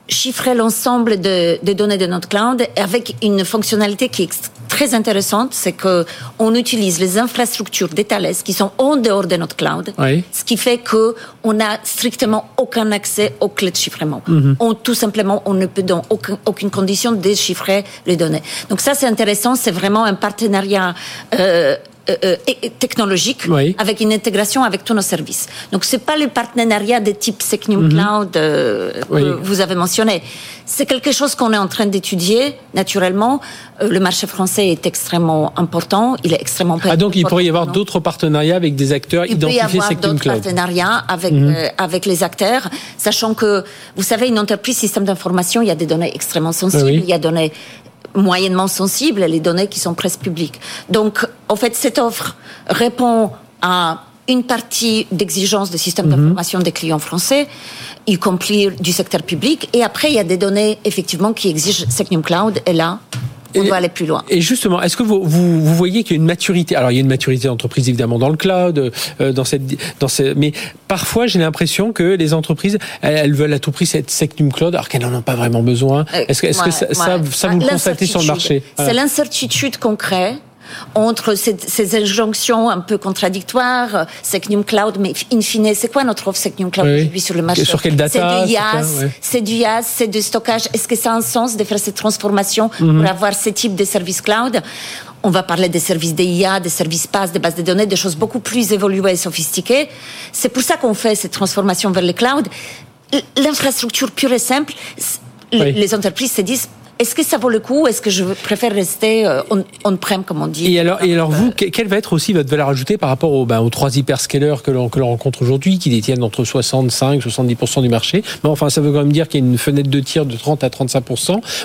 Speaker 5: chiffrer l'ensemble de, des données de notre cloud avec une fonctionnalité qui est très intéressante, c'est que on utilise les infrastructures de Thales qui sont en dehors de notre cloud,
Speaker 1: Oui.
Speaker 5: ce qui fait que on n'a strictement aucun accès aux clés de chiffrement.
Speaker 1: Mhm.
Speaker 5: On, tout simplement, on ne peut dans aucun- aucune condition déchiffrer les données. Donc ça, c'est intéressant. C'est vraiment un partenariat. Euh, euh, euh, technologique
Speaker 1: Oui.
Speaker 5: avec une intégration avec tous nos services. Donc c'est pas le partenariat de type Secnum Cloud euh,
Speaker 1: Mhm. Oui.
Speaker 5: que vous avez mentionné. C'est quelque chose qu'on est en train d'étudier naturellement. Euh, le marché français est extrêmement important. Il est extrêmement
Speaker 1: Ah donc il pourrait y avoir d'autres partenariats avec des acteurs
Speaker 5: Il peut y
Speaker 1: identifiés
Speaker 5: avoir d'autres partenariats avec
Speaker 1: Mhm.
Speaker 5: avec les acteurs, sachant que vous savez une entreprise système d'information, il y a des données extrêmement sensibles,
Speaker 1: Oui,
Speaker 5: il y a des données moyennement sensibles, les données qui sont presque publiques. Donc en fait cette offre répond à une partie d'exigence de système
Speaker 1: Mhm.
Speaker 5: d'information des clients français, y compris du secteur public. Et après, il y a des données, effectivement, qui exigent Secnum Cloud. Et là, on doit aller plus loin.
Speaker 1: Et justement, est-ce que vous, vous, vous voyez qu'il y a une maturité? Alors, il y a une maturité d'entreprise évidemment dans le cloud, euh, dans cette, dans ce, mais parfois j'ai l'impression que les entreprises, elles, elles veulent à tout prix cette Sectum Cloud, alors qu'elles n'en ont pas vraiment besoin.
Speaker 5: Euh,
Speaker 1: Est-ce que, est-ce que ça,
Speaker 5: ouais.
Speaker 1: ça, ça, vous le constatez sur le marché?
Speaker 5: C'est l'incertitude qu'on crée entre ces, ces injonctions un peu contradictoires, euh, Secnum Cloud, mais in fine, c'est quoi notre offre Secnum Cloud
Speaker 1: Oui.
Speaker 5: aujourd'hui sur le marché
Speaker 1: Sur quelle data,
Speaker 5: C'est du IaaS, c'est du IaaS, c'est du stockage. Est-ce que ça a un sens de faire cette transformation
Speaker 1: Mhm.
Speaker 5: pour avoir ce type de services cloud? On va parler des services d'IA, des services PaaS, des bases de données, des choses beaucoup plus évoluées et sophistiquées. C'est pour ça qu'on fait cette transformation vers le cloud. L'infrastructure pure et simple,
Speaker 1: Oui.
Speaker 5: les entreprises se disent est-ce que ça vaut le coup Est-ce que je préfère rester euh, on- on-prem, comme on dit
Speaker 1: Et alors, et alors vous, que- quelle va être aussi votre valeur ajoutée par rapport aux, ben, aux trois hyperscalers que l'on rencontre aujourd'hui, qui détiennent entre 65 70% du marché? Mais enfin, ça veut quand même dire qu'il y a une fenêtre de tir de 30 à 35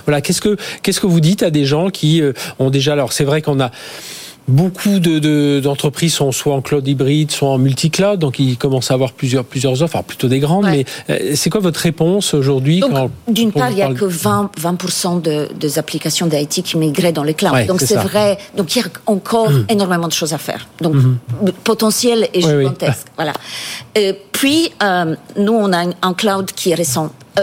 Speaker 1: Voilà, qu'est-ce que qu'est-ce que vous dites à des gens qui euh, ont déjà Alors, c'est vrai qu'on a Beaucoup de, de- d'entreprises sont soit en cloud hybride, soit en multi-cloud, donc ils commencent à avoir plusieurs, plusieurs offres, alors plutôt des grandes.
Speaker 5: Ouais.
Speaker 1: Mais euh, c'est quoi votre réponse aujourd'hui
Speaker 5: d'une part, il n'y a que 20, 20% de, des applications d'IT qui migraient dans les clouds.
Speaker 1: Ouais,
Speaker 5: donc,
Speaker 1: c'est. Mmh.
Speaker 5: vrai. Donc, il y a encore énormément de choses à faire. Donc, le potentiel
Speaker 1: Oui, oui.
Speaker 5: gigantesque. Voilà. Euh, puis, euh, nous, on a un, cloud qui est récent. Euh,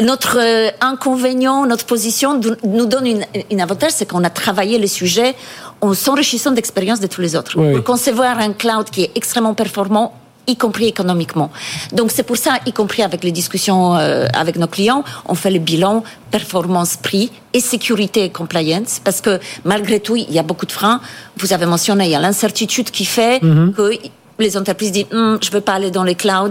Speaker 5: notre euh, inconvénient, notre position nous donne une, une avantage, c'est qu'on a travaillé le sujet en s'enrichissant d'expérience de tous les autres.
Speaker 1: Oui.
Speaker 5: Pour concevoir un cloud qui est extrêmement performant, y compris économiquement. Donc c'est pour ça, y compris avec les discussions euh, avec nos clients, on fait le bilan performance prix et sécurité et compliance parce que malgré tout, il y a beaucoup de freins. Vous avez mentionné, il y a l'incertitude qui fait
Speaker 1: Mhm.
Speaker 5: que les entreprises disent Hum, je veux pas aller dans les clouds,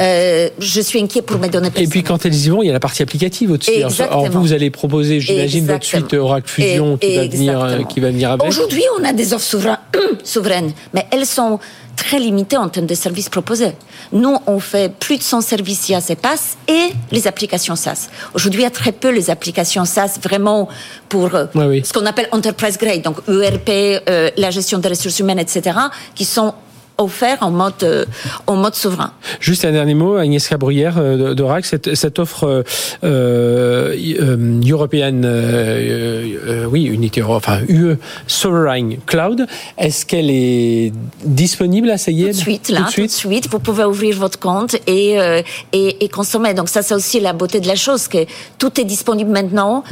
Speaker 5: euh, je suis inquiet pour mes données
Speaker 1: Et
Speaker 5: personnelles.
Speaker 1: puis quand elles y vont, il y a la partie applicative au-dessus. Alors. Alors vous, vous allez proposer, j'imagine, votre suite Oracle Fusion
Speaker 5: Et-
Speaker 1: qui va venir, euh, qui va venir avec.
Speaker 5: Aujourd'hui, on a des offres souverain- souveraines, mais elles sont très limité en termes de services proposés. Nous, on fait plus de 100 services IaaS et PaaS et les applications SaaS. Aujourd'hui, il y a très peu les applications SaaS vraiment pour euh,
Speaker 1: oui.
Speaker 5: ce qu'on appelle enterprise grade, donc ERP, euh, la gestion des ressources humaines, etc., qui sont offerts en mode, euh, en mode souverain.
Speaker 1: Juste un dernier mot, Agnès Cabruyère euh, d'Oracle, cette, cette offre euh, euh, euh, European, euh, oui, Unité, enfin UE Sovereign Cloud, est-ce qu'elle est disponible à ça y est
Speaker 5: Tout de suite, là,
Speaker 1: Tout de suite
Speaker 5: suite, vous pouvez ouvrir votre compte et, euh, et, et consommer. Donc ça, c'est aussi la beauté de la chose, que tout est disponible maintenant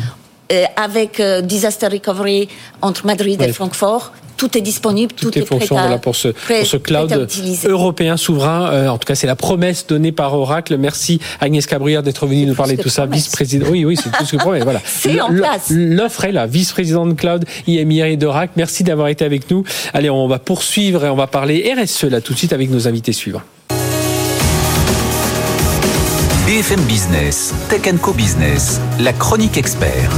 Speaker 5: avec euh, Disaster Recovery entre Madrid
Speaker 1: Ouais.
Speaker 5: et Francfort. Tout est disponible, tout,
Speaker 1: toutes les
Speaker 5: est prêt à,
Speaker 1: voilà, pour ce,
Speaker 5: prêt-
Speaker 1: pour ce cloud européen souverain. Euh, en tout cas, c'est la promesse donnée par Oracle. Merci Agnès Cabruyère d'être venue nous parler de tout ça.
Speaker 5: promesse.
Speaker 1: Vice-président. Oui, oui, c'est plus que promesse. Voilà.
Speaker 5: C'est en place.
Speaker 1: L'offre est là. Vice-présidente cloud IMIR et d'Oracle. Merci d'avoir été avec nous. Allez, on va poursuivre et on va parler RSE là tout de suite avec nos invités suivants.
Speaker 2: BFM Business, Tech Co Business, la chronique expert.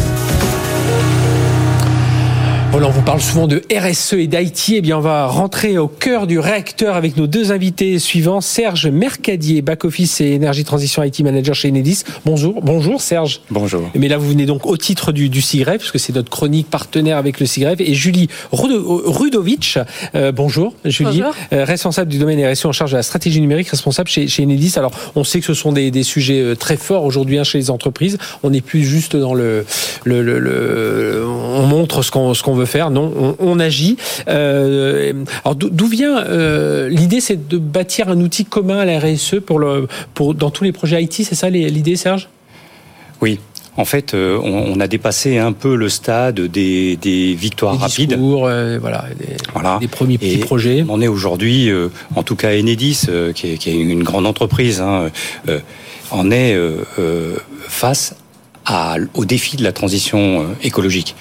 Speaker 1: Voilà, on vous parle souvent de RSE et d'IT. Eh bien, on va rentrer au cœur du réacteur avec nos deux invités suivants. Serge Mercadier, back-office et énergie transition IT manager chez Enedis. Bonjour. Bonjour, Serge.
Speaker 4: Bonjour.
Speaker 1: Mais là, vous venez donc au titre du, du SIGREF, parce que c'est notre chronique partenaire avec le SIGREF. Et Julie Rudo- Rudovic, euh, bonjour Julie,
Speaker 6: Bonjour.
Speaker 1: Euh, responsable du domaine RSE en charge de la stratégie numérique, responsable chez, chez Enedis. Alors, on sait que ce sont des, des sujets euh, très forts aujourd'hui hein, chez les entreprises. On n'est plus juste dans le... le, le, le- on montre ce qu'on ce qu'on veut faire, non, on, on agit. Euh, alors, d'où vient euh, l'idée C'est de bâtir un outil commun à la RSE pour le, pour, dans tous les projets IT, c'est ça l'idée, Serge?
Speaker 6: Oui. En fait, euh, on, a dépassé un peu le stade des, des victoires
Speaker 1: Des
Speaker 6: rapides.
Speaker 1: discours, euh, voilà, des,
Speaker 6: Voilà.
Speaker 1: des premiers petits
Speaker 6: Et
Speaker 1: projets.
Speaker 6: On est aujourd'hui, euh, en tout cas Enedis, euh, qui, est, qui est une grande entreprise, hein, en est face à, au défi de la transition écologique.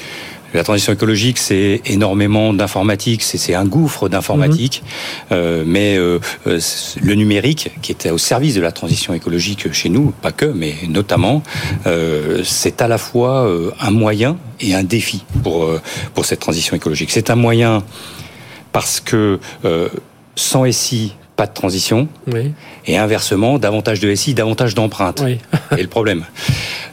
Speaker 6: La transition écologique, c'est énormément d'informatique, c'est un gouffre d'informatique, euh, mais euh, euh, le numérique, qui était au service de la transition écologique chez nous, pas que, mais notamment, euh, c'est à la fois euh, un moyen et un défi pour euh, pour cette transition écologique. C'est un moyen parce que euh, sans SI, pas de transition,
Speaker 1: Oui,
Speaker 6: et inversement, davantage de SI, davantage d'empreintes.
Speaker 1: oui.
Speaker 6: Et le problème.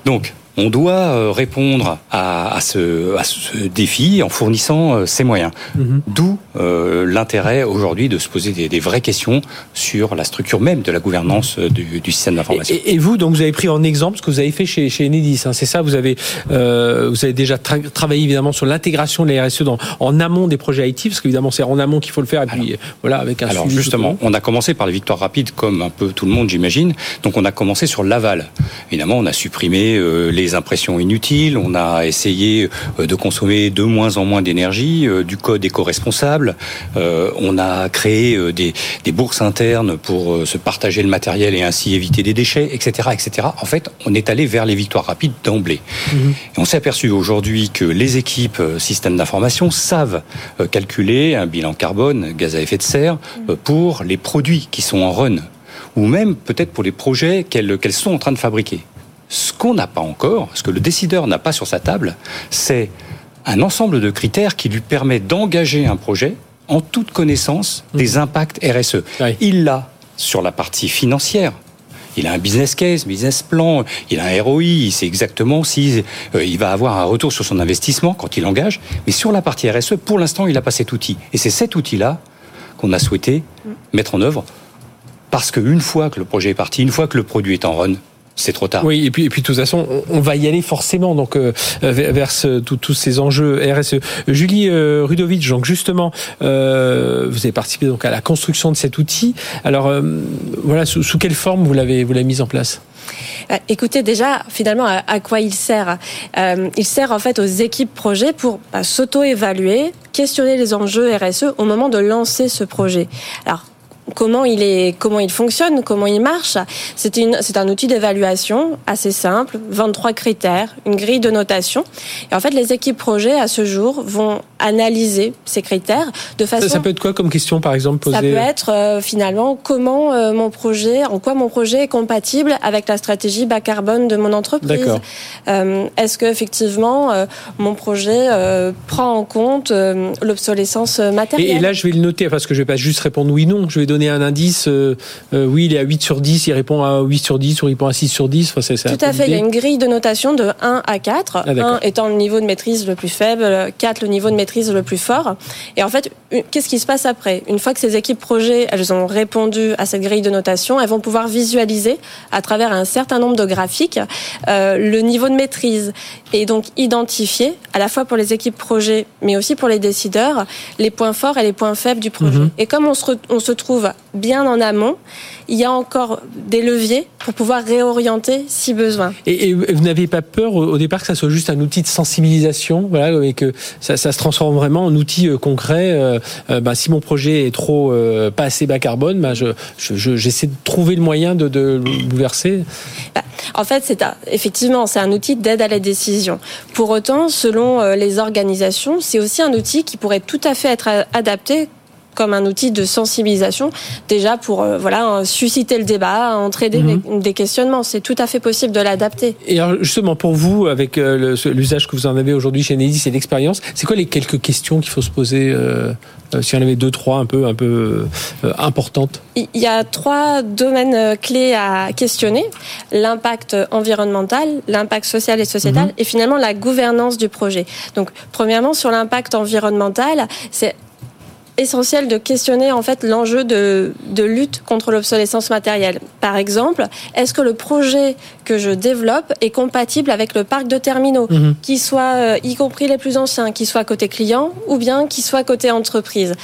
Speaker 6: Donc, on doit euh, répondre à, à ce, à ce défi en fournissant euh, ces moyens.
Speaker 1: Mhm.
Speaker 6: D'où euh, l'intérêt aujourd'hui de se poser des, des vraies questions sur la structure même de la gouvernance euh, du, du système d'information.
Speaker 1: Et, et vous, donc, vous avez pris en exemple ce que vous avez fait chez, chez Enedis, hein, c'est ça Vous avez, euh, vous avez déjà tra- travaillé évidemment sur l'intégration de la RSE dans, en amont des projets IT, parce qu'évidemment, c'est en amont qu'il faut le faire, et puis euh, voilà, avec un
Speaker 6: Alors justement, on a commencé par les victoires rapides, comme un peu tout le monde, j'imagine. Donc on a commencé sur l'aval. Évidemment, on a supprimé euh, les impressions inutiles, on a essayé euh, de consommer de moins en moins d'énergie, euh, du code éco-responsable. Euh, on a créé des, des bourses internes pour se partager le matériel et ainsi éviter des déchets, etc., etc. En fait, on est allé vers les victoires rapides d'emblée. Et on s'est aperçu aujourd'hui que les équipes systèmes d'information savent calculer un bilan carbone, gaz à effet de serre, pour les produits qui sont en run, ou même peut-être pour les projets qu'elles qu'elles sont en train de fabriquer. Ce qu'on n'a pas encore, ce que le décideur n'a pas sur sa table, c'est un ensemble de critères qui lui permet d'engager un projet en toute connaissance des impacts RSE. Il l'a sur la partie financière. Il a un business case, business plan, il a un ROI, il sait exactement si euh, il va avoir un retour sur son investissement quand il engage. Mais sur la partie RSE, pour l'instant, il n'a pas cet outil. Et c'est cet outil-là qu'on a souhaité mettre en œuvre parce qu'une fois que le projet est parti, une fois que le produit est en run, c'est trop tard.
Speaker 1: Oui, et puis, et puis de toute façon, on, on va y aller forcément donc euh, vers, vers ce- tout- tous ces enjeux RSE. Julie euh, Rudovic, donc justement, euh, vous avez participé donc à la construction de cet outil. Alors euh, voilà, sous, sous quelle forme vous l'avez vous l'avez mis en place?
Speaker 7: Écoutez, déjà, finalement, à, à quoi il sert? Euh, Il sert en fait aux équipes projet pour bah, s'auto-évaluer, questionner les enjeux RSE au moment de lancer ce projet. Alors, comment il est, comment il fonctionne, comment il marche. C'est une, c'est un outil d'évaluation assez simple, 23 critères, une grille de notation. Et en fait, les équipes projets à ce jour vont analyser ces critères de façon.
Speaker 1: Ça, peut être quoi comme question, par exemple posée
Speaker 7: Ça peut être euh, finalement comment euh, mon projet, en quoi mon projet est compatible avec la stratégie bas carbone de mon entreprise. Euh, est-ce que effectivement mon projet prend en compte l'obsolescence matérielle
Speaker 1: et, là, je vais le noter parce que je vais pas juste répondre oui non. Je vais donner un indice. oui, il est à 8 sur 10. Il répond à 8 sur 10 ou il répond à 6 sur 10.
Speaker 7: Enfin, Tout à fait. Il y a une grille de notation de 1 à 4. 1 ah, étant le niveau de maîtrise le plus faible, 4 le niveau de maîtrise le plus fort. Et en fait, qu'est-ce qui se passe après? Une fois que ces équipes projets, elles ont répondu à cette grille de notation, elles vont pouvoir visualiser à travers un certain nombre de graphiques euh, le niveau de maîtrise et donc identifier à la fois pour les équipes projets, mais aussi pour les décideurs, les points forts et les points faibles du projet. Mhm. Et comme on se, on se trouve bien en amont, il y a encore des leviers pour pouvoir réorienter si besoin.
Speaker 1: Et, vous n'avez pas peur au départ que ça soit juste un outil de sensibilisation, voilà, et que ça, ça se transforme vraiment en outil euh, concret. Euh, euh, bah, si mon projet est trop pas assez bas carbone, bah, je, j'essaie de trouver le moyen de, de le bouleverser.
Speaker 7: Bah, en fait, c'est effectivement c'est un outil d'aide à la décision. Pour autant, selon les organisations, c'est aussi un outil qui pourrait tout à fait être adapté comme un outil de sensibilisation, déjà pour euh, voilà susciter le débat, entraîner mhm. des questionnements. C'est tout à fait possible de l'adapter.
Speaker 1: Et alors justement pour vous, avec euh, l'usage que vous en avez aujourd'hui chez Nedis et l'expérience, c'est quoi les quelques questions qu'il faut se poser euh, si on avait deux, trois un peu, un peu importantes?
Speaker 7: Il y a trois domaines clés à questionner l'impact environnemental, l'impact social et sociétal, mhm. et finalement la gouvernance du projet. Donc, premièrement, sur l'impact environnemental, c'est essentiel de questionner en fait l'enjeu de, de lutte contre l'obsolescence matérielle. Par exemple, est-ce que le projet que je développe est compatible avec le parc de terminaux, mhm. qui soit euh, y compris les plus anciens, qui soit côté client ou bien qui soit côté entreprise?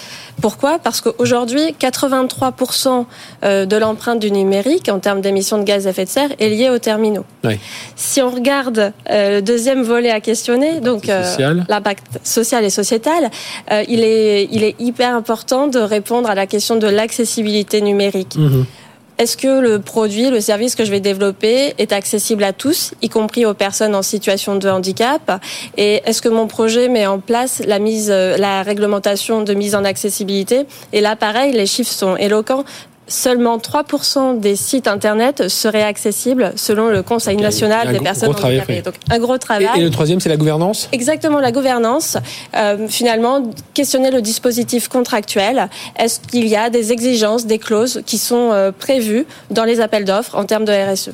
Speaker 7: Pourquoi? Parce qu'aujourd'hui, 83% euh, de l'empreinte du numérique en termes d'émissions de gaz à effet de serre est liée aux terminaux. Oui. Si on regarde euh, le deuxième volet à questionner, donc l'impact social et sociétal, il est il est hyper important de répondre à la question de l'accessibilité numérique. Mhm. Est-ce que le produit, le service que je vais développer est accessible à tous, y compris aux personnes en situation de handicap? Et est-ce que mon projet met en place la mise, la réglementation de mise en accessibilité? Et là, pareil, les chiffres sont éloquents seulement 3% des sites internet seraient accessibles selon le Conseil national des personnes handicapées. Donc un gros travail.
Speaker 1: Et, le troisième, c'est la gouvernance?
Speaker 7: Exactement, la gouvernance. Euh, finalement, questionner le dispositif contractuel. Est-ce qu'il y a des exigences, des clauses qui sont euh, prévues dans les appels d'offres en termes de RSE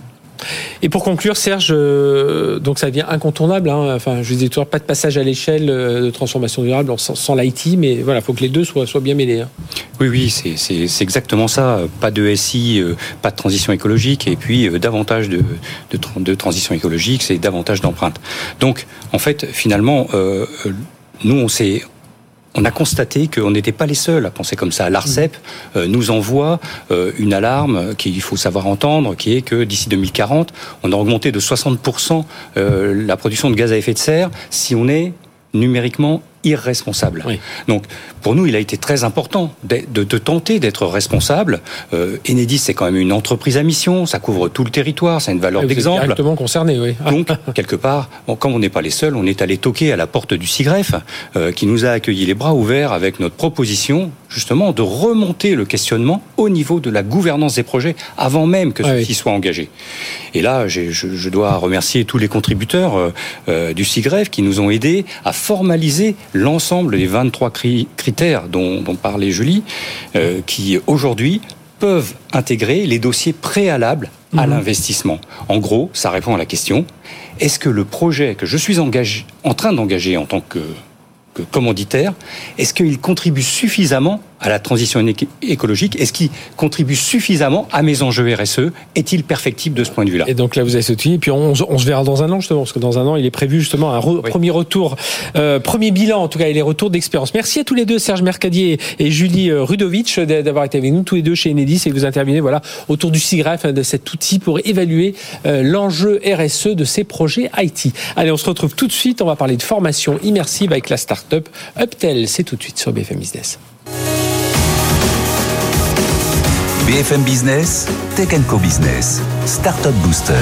Speaker 1: et pour conclure, Serge, euh, donc ça devient incontournable. Hein. Enfin, je disais toujours pas de passage à l'échelle euh, de transformation durable sans, l'IT, mais voilà, il faut que les deux soient, bien mêlés. Hein.
Speaker 6: Oui, oui, c'est exactement ça. Pas de SI, euh, pas de transition écologique, et puis davantage de, de, de, transition écologique, c'est davantage d'empreintes. Donc, en fait, finalement, nous, on s'est on a constaté qu'on n'était pas les seuls à penser comme ça. L'ARCEP euh, nous envoie euh, une alarme qu'il faut savoir entendre, qui est que d'ici 2040, on a augmenté de 60% euh, la production de gaz à effet de serre si on est numériquement irresponsable. Donc, pour nous, il a été très important de, de, tenter d'être responsable. Euh, Enedis, c'est quand même une entreprise à mission, ça couvre tout le territoire, c'est une valeur d'exemple.
Speaker 1: Directement concerné, oui.
Speaker 6: Donc, quelque part, bon, comme on n'est pas les seuls, on est allé toquer à la porte du CIGREF, euh, qui nous a accueillis les bras ouverts avec notre proposition, justement, de remonter le questionnement au niveau de la gouvernance des projets, avant même que ceux-ci soient engagés. Et là, je, je, dois remercier tous les contributeurs euh, euh du CIGREF qui nous ont aidés à formaliser l'ensemble des 23 critères dont, parlait Julie, euh, qui aujourd'hui peuvent intégrer les dossiers préalables à mhm. l'investissement. En gros, ça répond à la question est-ce que le projet que je suis engagé, en train d'engager en tant que commanditaire, est-ce qu'il contribue suffisamment à la transition écologique Est-ce qu'il contribue suffisamment à mes enjeux RSE Est-il perfectible de ce point de vue-là?
Speaker 1: Et donc là, vous avez sauté. Et puis on, se verra dans un an, justement, parce que dans un an, il est prévu justement un premier retour, euh, premier bilan, en tout cas, et les retours d'expérience. Merci à tous les deux, Serge Mercadier et Julie euh, Rudovic, d'avoir été avec nous, tous les deux chez Enedis, et vous intervenez voilà, autour du SIGREF, hein, de cet outil pour évaluer euh, l'enjeu RSE de ces projets IT. Allez, on se retrouve tout de suite. On va parler de formation immersive avec la start-up Uptel. C'est tout de suite sur BFM Business.
Speaker 2: BFM Business, Tech Co Business, Startup Booster.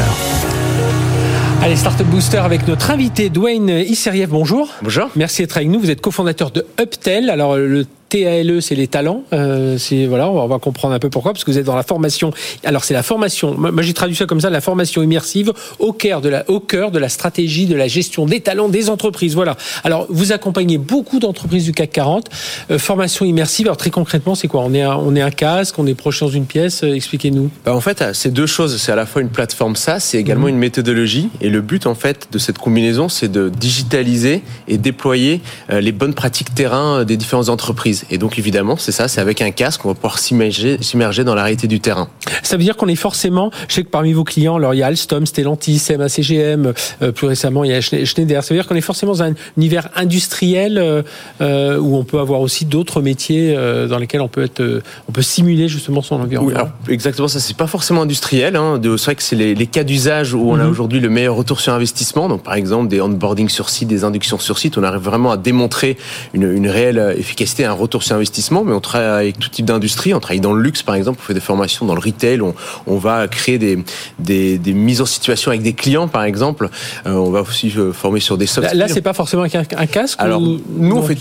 Speaker 1: Allez, Startup Booster avec notre invité Dwayne Isseriev. Bonjour.
Speaker 8: Bonjour.
Speaker 1: Merci d'être avec nous. Vous êtes cofondateur de Uptel. Alors, le TALE, c'est les talents. Euh, c'est voilà, on va comprendre un peu pourquoi, parce que vous êtes dans la formation. Alors c'est la formation. Moi, j'ai traduit ça comme ça, la formation immersive au cœur de la, au cœur de la stratégie de la gestion des talents des entreprises. Voilà. Alors vous accompagnez beaucoup d'entreprises du CAC 40. Euh, formation immersive. Alors très concrètement, c'est quoi? On est un, on est un casque, on est proche dans une pièce. Euh, expliquez-nous.
Speaker 8: Bah, en fait, c'est deux choses. C'est à la fois une plateforme SaaS, c'est également mmh. une méthodologie. Et le but en fait de cette combinaison, c'est de digitaliser et déployer les bonnes pratiques terrain des différentes entreprises. Et donc évidemment, c'est ça, c'est avec un casque qu'on va pouvoir s'immerger dans la réalité du terrain.
Speaker 1: Ça veut dire qu'on est forcément, je sais que parmi vos clients, alors il y a Alstom, Stellantis, MACGM, euh, plus récemment il y a Schneider. Ça veut dire qu'on est forcément dans un univers industriel euh, euh, où on peut avoir aussi d'autres métiers dans lesquels on peut être, on peut simuler justement son environnement.
Speaker 8: exactement, ça c'est pas forcément industriel. Hein, c'est vrai que c'est les, cas d'usage où on a mhm. aujourd'hui le meilleur retour sur investissement. Donc par exemple des onboarding sur site, des inductions sur site, on arrive vraiment à démontrer une, une réelle efficacité, un retour retour sur investissement, mais on travaille avec tout type d'industrie. On travaille dans le luxe, par exemple, on fait des formations dans le retail, on, on va créer des, des, des, mises en situation avec des clients, par exemple. Euh, on va aussi euh, former sur des soft
Speaker 1: Là, c'est pas forcément un, casque
Speaker 8: Alors, nous, on fait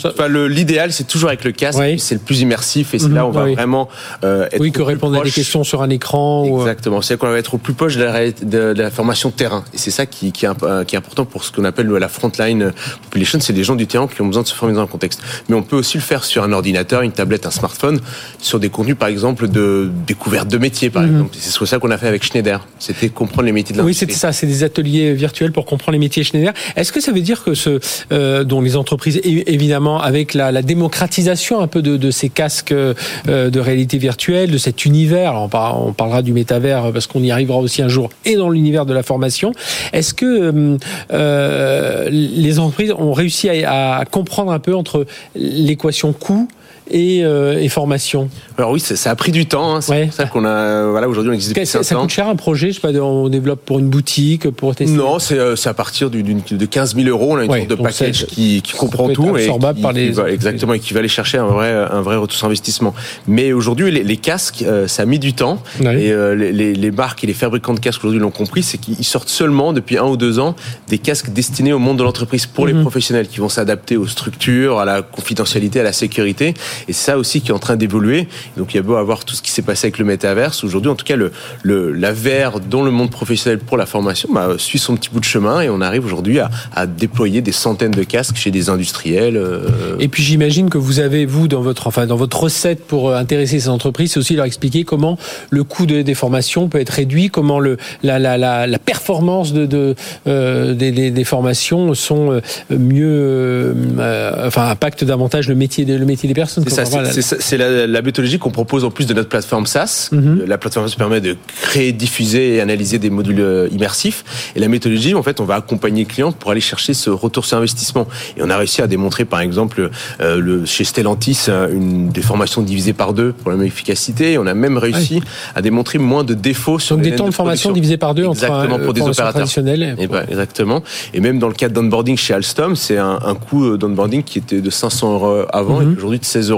Speaker 8: l'idéal, c'est toujours avec le casque. C'est le plus immersif et c'est là où on va vraiment
Speaker 1: euh, être Oui, que répondre à des questions sur un écran.
Speaker 8: Exactement. C'est qu'on va être au plus proche de la, de, la formation terrain. Et c'est ça qui, qui, est, qui est important pour ce qu'on appelle la frontline population. C'est les gens du terrain qui ont besoin de se former dans un contexte. Mais on peut aussi le faire sur un ordinateur, une tablette, un smartphone, sur des contenus, par exemple, de découverte de métiers, par mhm. exemple. C'est ça qu'on a fait avec Schneider. C'était comprendre les métiers de l'industrie.
Speaker 1: Oui, c'était ça. C'est des ateliers virtuels pour comprendre les métiers Schneider. Est-ce que ça veut dire que ce, euh, dont les entreprises, évidemment, avec la, la démocratisation un peu de, de ces casques euh, de réalité virtuelle, de cet univers, on, on parlera du métavers parce qu'on y arrivera aussi un jour, et dans l'univers de la formation, est-ce que euh, euh les entreprises ont réussi à, à comprendre un peu entre l'équation coût et, euh, et formation
Speaker 8: Alors oui, ça, a pris du temps. Hein. C'est pour ça qu'on a. Voilà, aujourd'hui, on existe depuis
Speaker 1: ça, ça coûte cher un projet. Je sais pas, on développe pour une boutique, pour tester.
Speaker 8: Non, c'est euh, à partir d'une de 15 000 euros. On a une sorte de package qui, qui comprend tout et qui, par les... va, exactement et qui va aller chercher un vrai un vrai retour sur investissement. Mais aujourd'hui, les, les, casques, euh, ça a mis du temps et euh, les, les, marques et les fabricants de casques aujourd'hui l'ont compris, c'est qu'ils sortent seulement depuis un ou deux ans des casques destinés au monde de l'entreprise pour les mhm. professionnels qui vont s'adapter aux structures, à la confidentialité, à la sécurité et c'est ça aussi qui est en train d'évoluer. Donc il y a beau avoir tout ce qui s'est passé avec le métaverse. Aujourd'hui, en tout cas, le, le, la VR dans le monde professionnel pour la formation bah, suit son petit bout de chemin et on arrive aujourd'hui à, à, déployer des centaines de casques chez des industriels. Euh.
Speaker 1: Et puis j'imagine que vous avez, vous, dans votre, enfin, dans votre recette pour euh, intéresser ces entreprises, c'est aussi leur expliquer comment le coût de, des formations peut être réduit, comment le, la, la, la, la performance de, de euh, des, des, des, formations sont euh, mieux, euh, enfin, impactent davantage le métier, le métier des personnes.
Speaker 8: C'est la, la, méthodologie qu'on propose en plus de notre plateforme SaaS. Mhm. La plateforme SaaS permet de créer, diffuser et analyser des modules euh, immersifs. Et la méthodologie, en fait, on va accompagner le client pour aller chercher ce retour sur investissement. Et on a réussi à démontrer, par exemple, euh, le, chez Stellantis, euh, une des formations divisées par deux pour la même efficacité. Et on a même réussi à démontrer moins de défauts sur
Speaker 1: Donc des temps de, formation divisés par deux
Speaker 8: exactement,
Speaker 1: entre
Speaker 8: pour des opérateurs. Et ben, exactement. Et même dans le cadre d'onboarding chez Alstom, c'est un, un coût d'onboarding qui était de 500 euros avant mhm. et aujourd'hui de 16 euros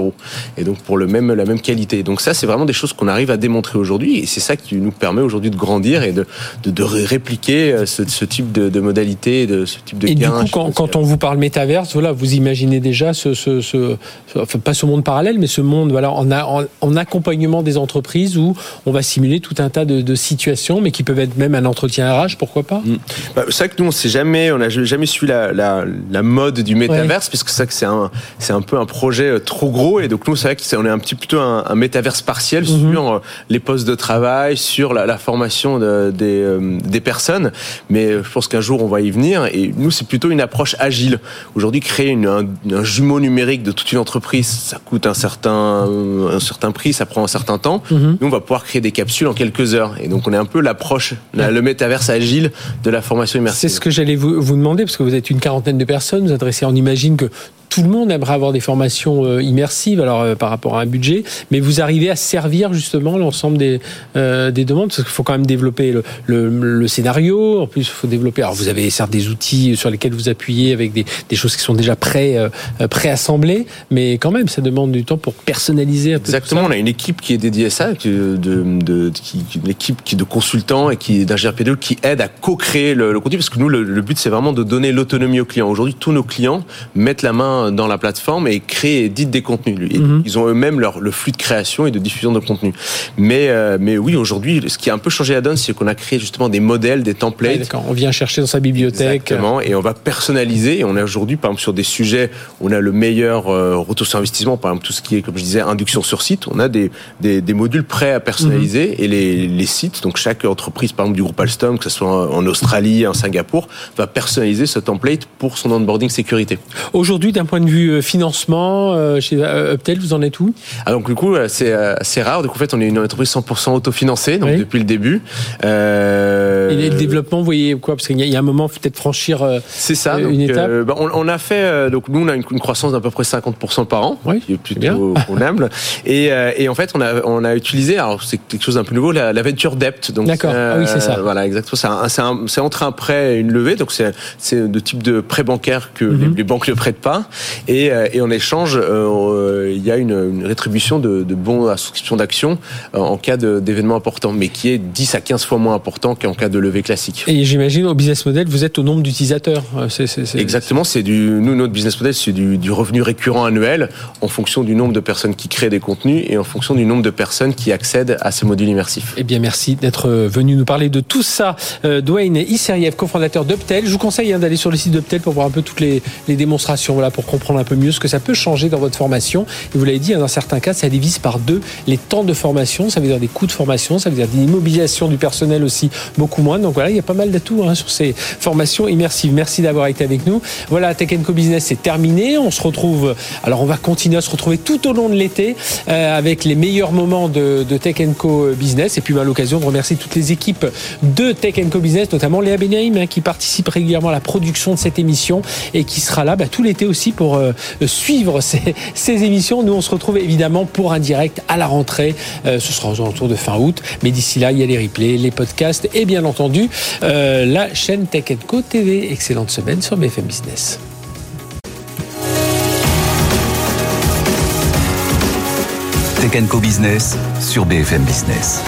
Speaker 8: et donc pour le même, la même qualité. Donc ça, c'est vraiment des choses qu'on arrive à démontrer aujourd'hui, et c'est ça qui nous permet aujourd'hui de grandir et de, de, de répliquer euh, ce, ce type de, de modalité, de ce type de
Speaker 1: et
Speaker 8: gain.
Speaker 1: du coup, quand, quand, on vous parle métaverse, voilà, vous imaginez déjà ce, ce, ce enfin, pas ce monde parallèle, mais ce monde, voilà, en, en, en, accompagnement des entreprises où on va simuler tout un tas de, de situations, mais qui peuvent être même un entretien RH, pourquoi pas? Mmh.
Speaker 8: bah, C'est vrai que nous, on sait jamais, on n'a jamais su la, la, la, mode du métaverse, ouais. parce que c'est que c'est un, un peu un projet euh, trop gros, et donc nous, c'est vrai qu'on est un petit plutôt un, un métaverse partiel mhm. sur euh, les postes de travail, sur la, la formation de, des, euh, des personnes. Mais je pense qu'un jour on va y venir. Et nous, c'est plutôt une approche agile. Aujourd'hui, créer une, un, un, jumeau numérique de toute une entreprise, ça coûte un certain, un certain prix, ça prend un certain temps. Mhm. Nous, on va pouvoir créer des capsules en quelques heures. Et donc, on est un peu l'approche, le métaverse agile de la formation immersive.
Speaker 1: C'est ce que j'allais vous, vous demander, parce que vous êtes une quarantaine de personnes. Vous adressez, on imagine que tout le monde aimerait avoir des formations immersives, alors par rapport à un budget, mais vous arrivez à servir justement l'ensemble des, des demandes, parce qu'il faut quand même développer le, le, scénario, en plus il faut développer, alors vous avez certes des outils sur lesquels vous appuyez avec des, des choses qui sont déjà pré, préassemblées, mais quand même ça demande du temps pour personnaliser
Speaker 8: Exactement, on a une équipe qui est dédiée à ça, de, de, qui, une équipe qui de consultants et qui d'ingénieurs pédagogues qui aide à co-créer le, contenu, parce que nous, le, but, c'est vraiment de donner l'autonomie aux clients. Aujourd'hui, tous nos clients mettent la main dans la plateforme et créent et éditent des contenus. Mhm. Ils ont eux-mêmes leur le flux de création et de diffusion de contenu. Mais, euh, mais oui, aujourd'hui, ce qui a un peu changé la donne, c'est qu'on a créé justement des modèles, des templates.
Speaker 1: on vient chercher dans sa bibliothèque.
Speaker 8: Exactement, et on va personnaliser. Et on est aujourd'hui, par exemple, sur des sujets, on a le meilleur euh, retour sur investissement, par exemple, tout ce qui est, comme je disais, induction sur site. On a des, des, des modules prêts à personnaliser mhm. et les, les sites, donc chaque entreprise, par exemple, du groupe Alstom, que ce soit en Australie, en Singapour, va personnaliser ce template pour son onboarding sécurité.
Speaker 1: Aujourd'hui, d'un point de vue euh, financement, euh, chez euh, Uptel, vous en êtes où?
Speaker 8: Ah, Donc, du coup, c'est assez rare. Donc, en fait, on est une entreprise 100% autofinancée, donc depuis le début.
Speaker 1: Euh... Et le développement, vous voyez quoi? Parce qu'il y, a un moment, peut-être franchir
Speaker 8: c'est ça, une étape. Bah, on, on, a fait, donc nous, on a une, croissance d'à peu près 50% par an,
Speaker 1: oui,
Speaker 8: qui est plutôt convenable. Et, et en fait, on a, on a utilisé, alors c'est quelque chose d'un peu nouveau, la, la venture debt.
Speaker 1: D'accord. Ah oui, c'est ça.
Speaker 8: Voilà, exactement. C'est entre un prêt et une levée, donc c'est le type de prêt bancaire que mhm. les, banques ne prêtent pas. Et, euh, et en échange, euh, il y a une, rétribution de, de bons à souscription d'actions euh, en cas d'événements importants, mais qui est 10 à 15 fois moins important qu'en cas de levée classique.
Speaker 1: Et j'imagine au business model, vous êtes au nombre d'utilisateurs.
Speaker 8: Exactement. C'est du nous notre business model, c'est du, du revenu récurrent annuel en fonction du nombre de personnes qui créent des contenus et en fonction du nombre de personnes qui accèdent à ces modules immersifs.
Speaker 1: Eh bien, merci d'être venu nous parler de tout ça. Euh, Dwayne Isseriev, cofondateur d'Uptel. Je vous conseille hein, d'aller sur le site d'Uptel pour voir un peu toutes les, démonstrations, voilà, pour comprendre un peu mieux ce que ça peut changer dans votre formation. Et vous l'avez dit, hein, dans certains cas, ça divise par deux les temps de formation. Ça veut dire des coûts de formation, ça veut dire des immobilisations du personnel aussi beaucoup moins. Donc voilà, il y a pas mal d'atouts hein, sur ces formations immersives. Merci d'avoir été avec nous. Voilà, Tech Co Business c'est terminé. On se retrouve. Alors on va continuer à se retrouver tout au long de l'été euh, avec les meilleurs moments de, de Tech Co Business. Et puis à l'occasion de remercier toutes les équipes de Tech Co Business, notamment Léa Benaïm, hein, qui participe régulièrement à la production de cette émission et qui sera là bah, tout l'été aussi pour euh, suivre ces, émissions. Nous, on se retrouve évidemment pour un direct à la rentrée. Euh, ce sera aux alentours de fin août. Mais d'ici là, il y a les replays, les podcasts et bien entendu euh, la chaîne Tech Co TV. Excellente semaine sur BFM Business.
Speaker 2: Tech Co Business sur BFM Business.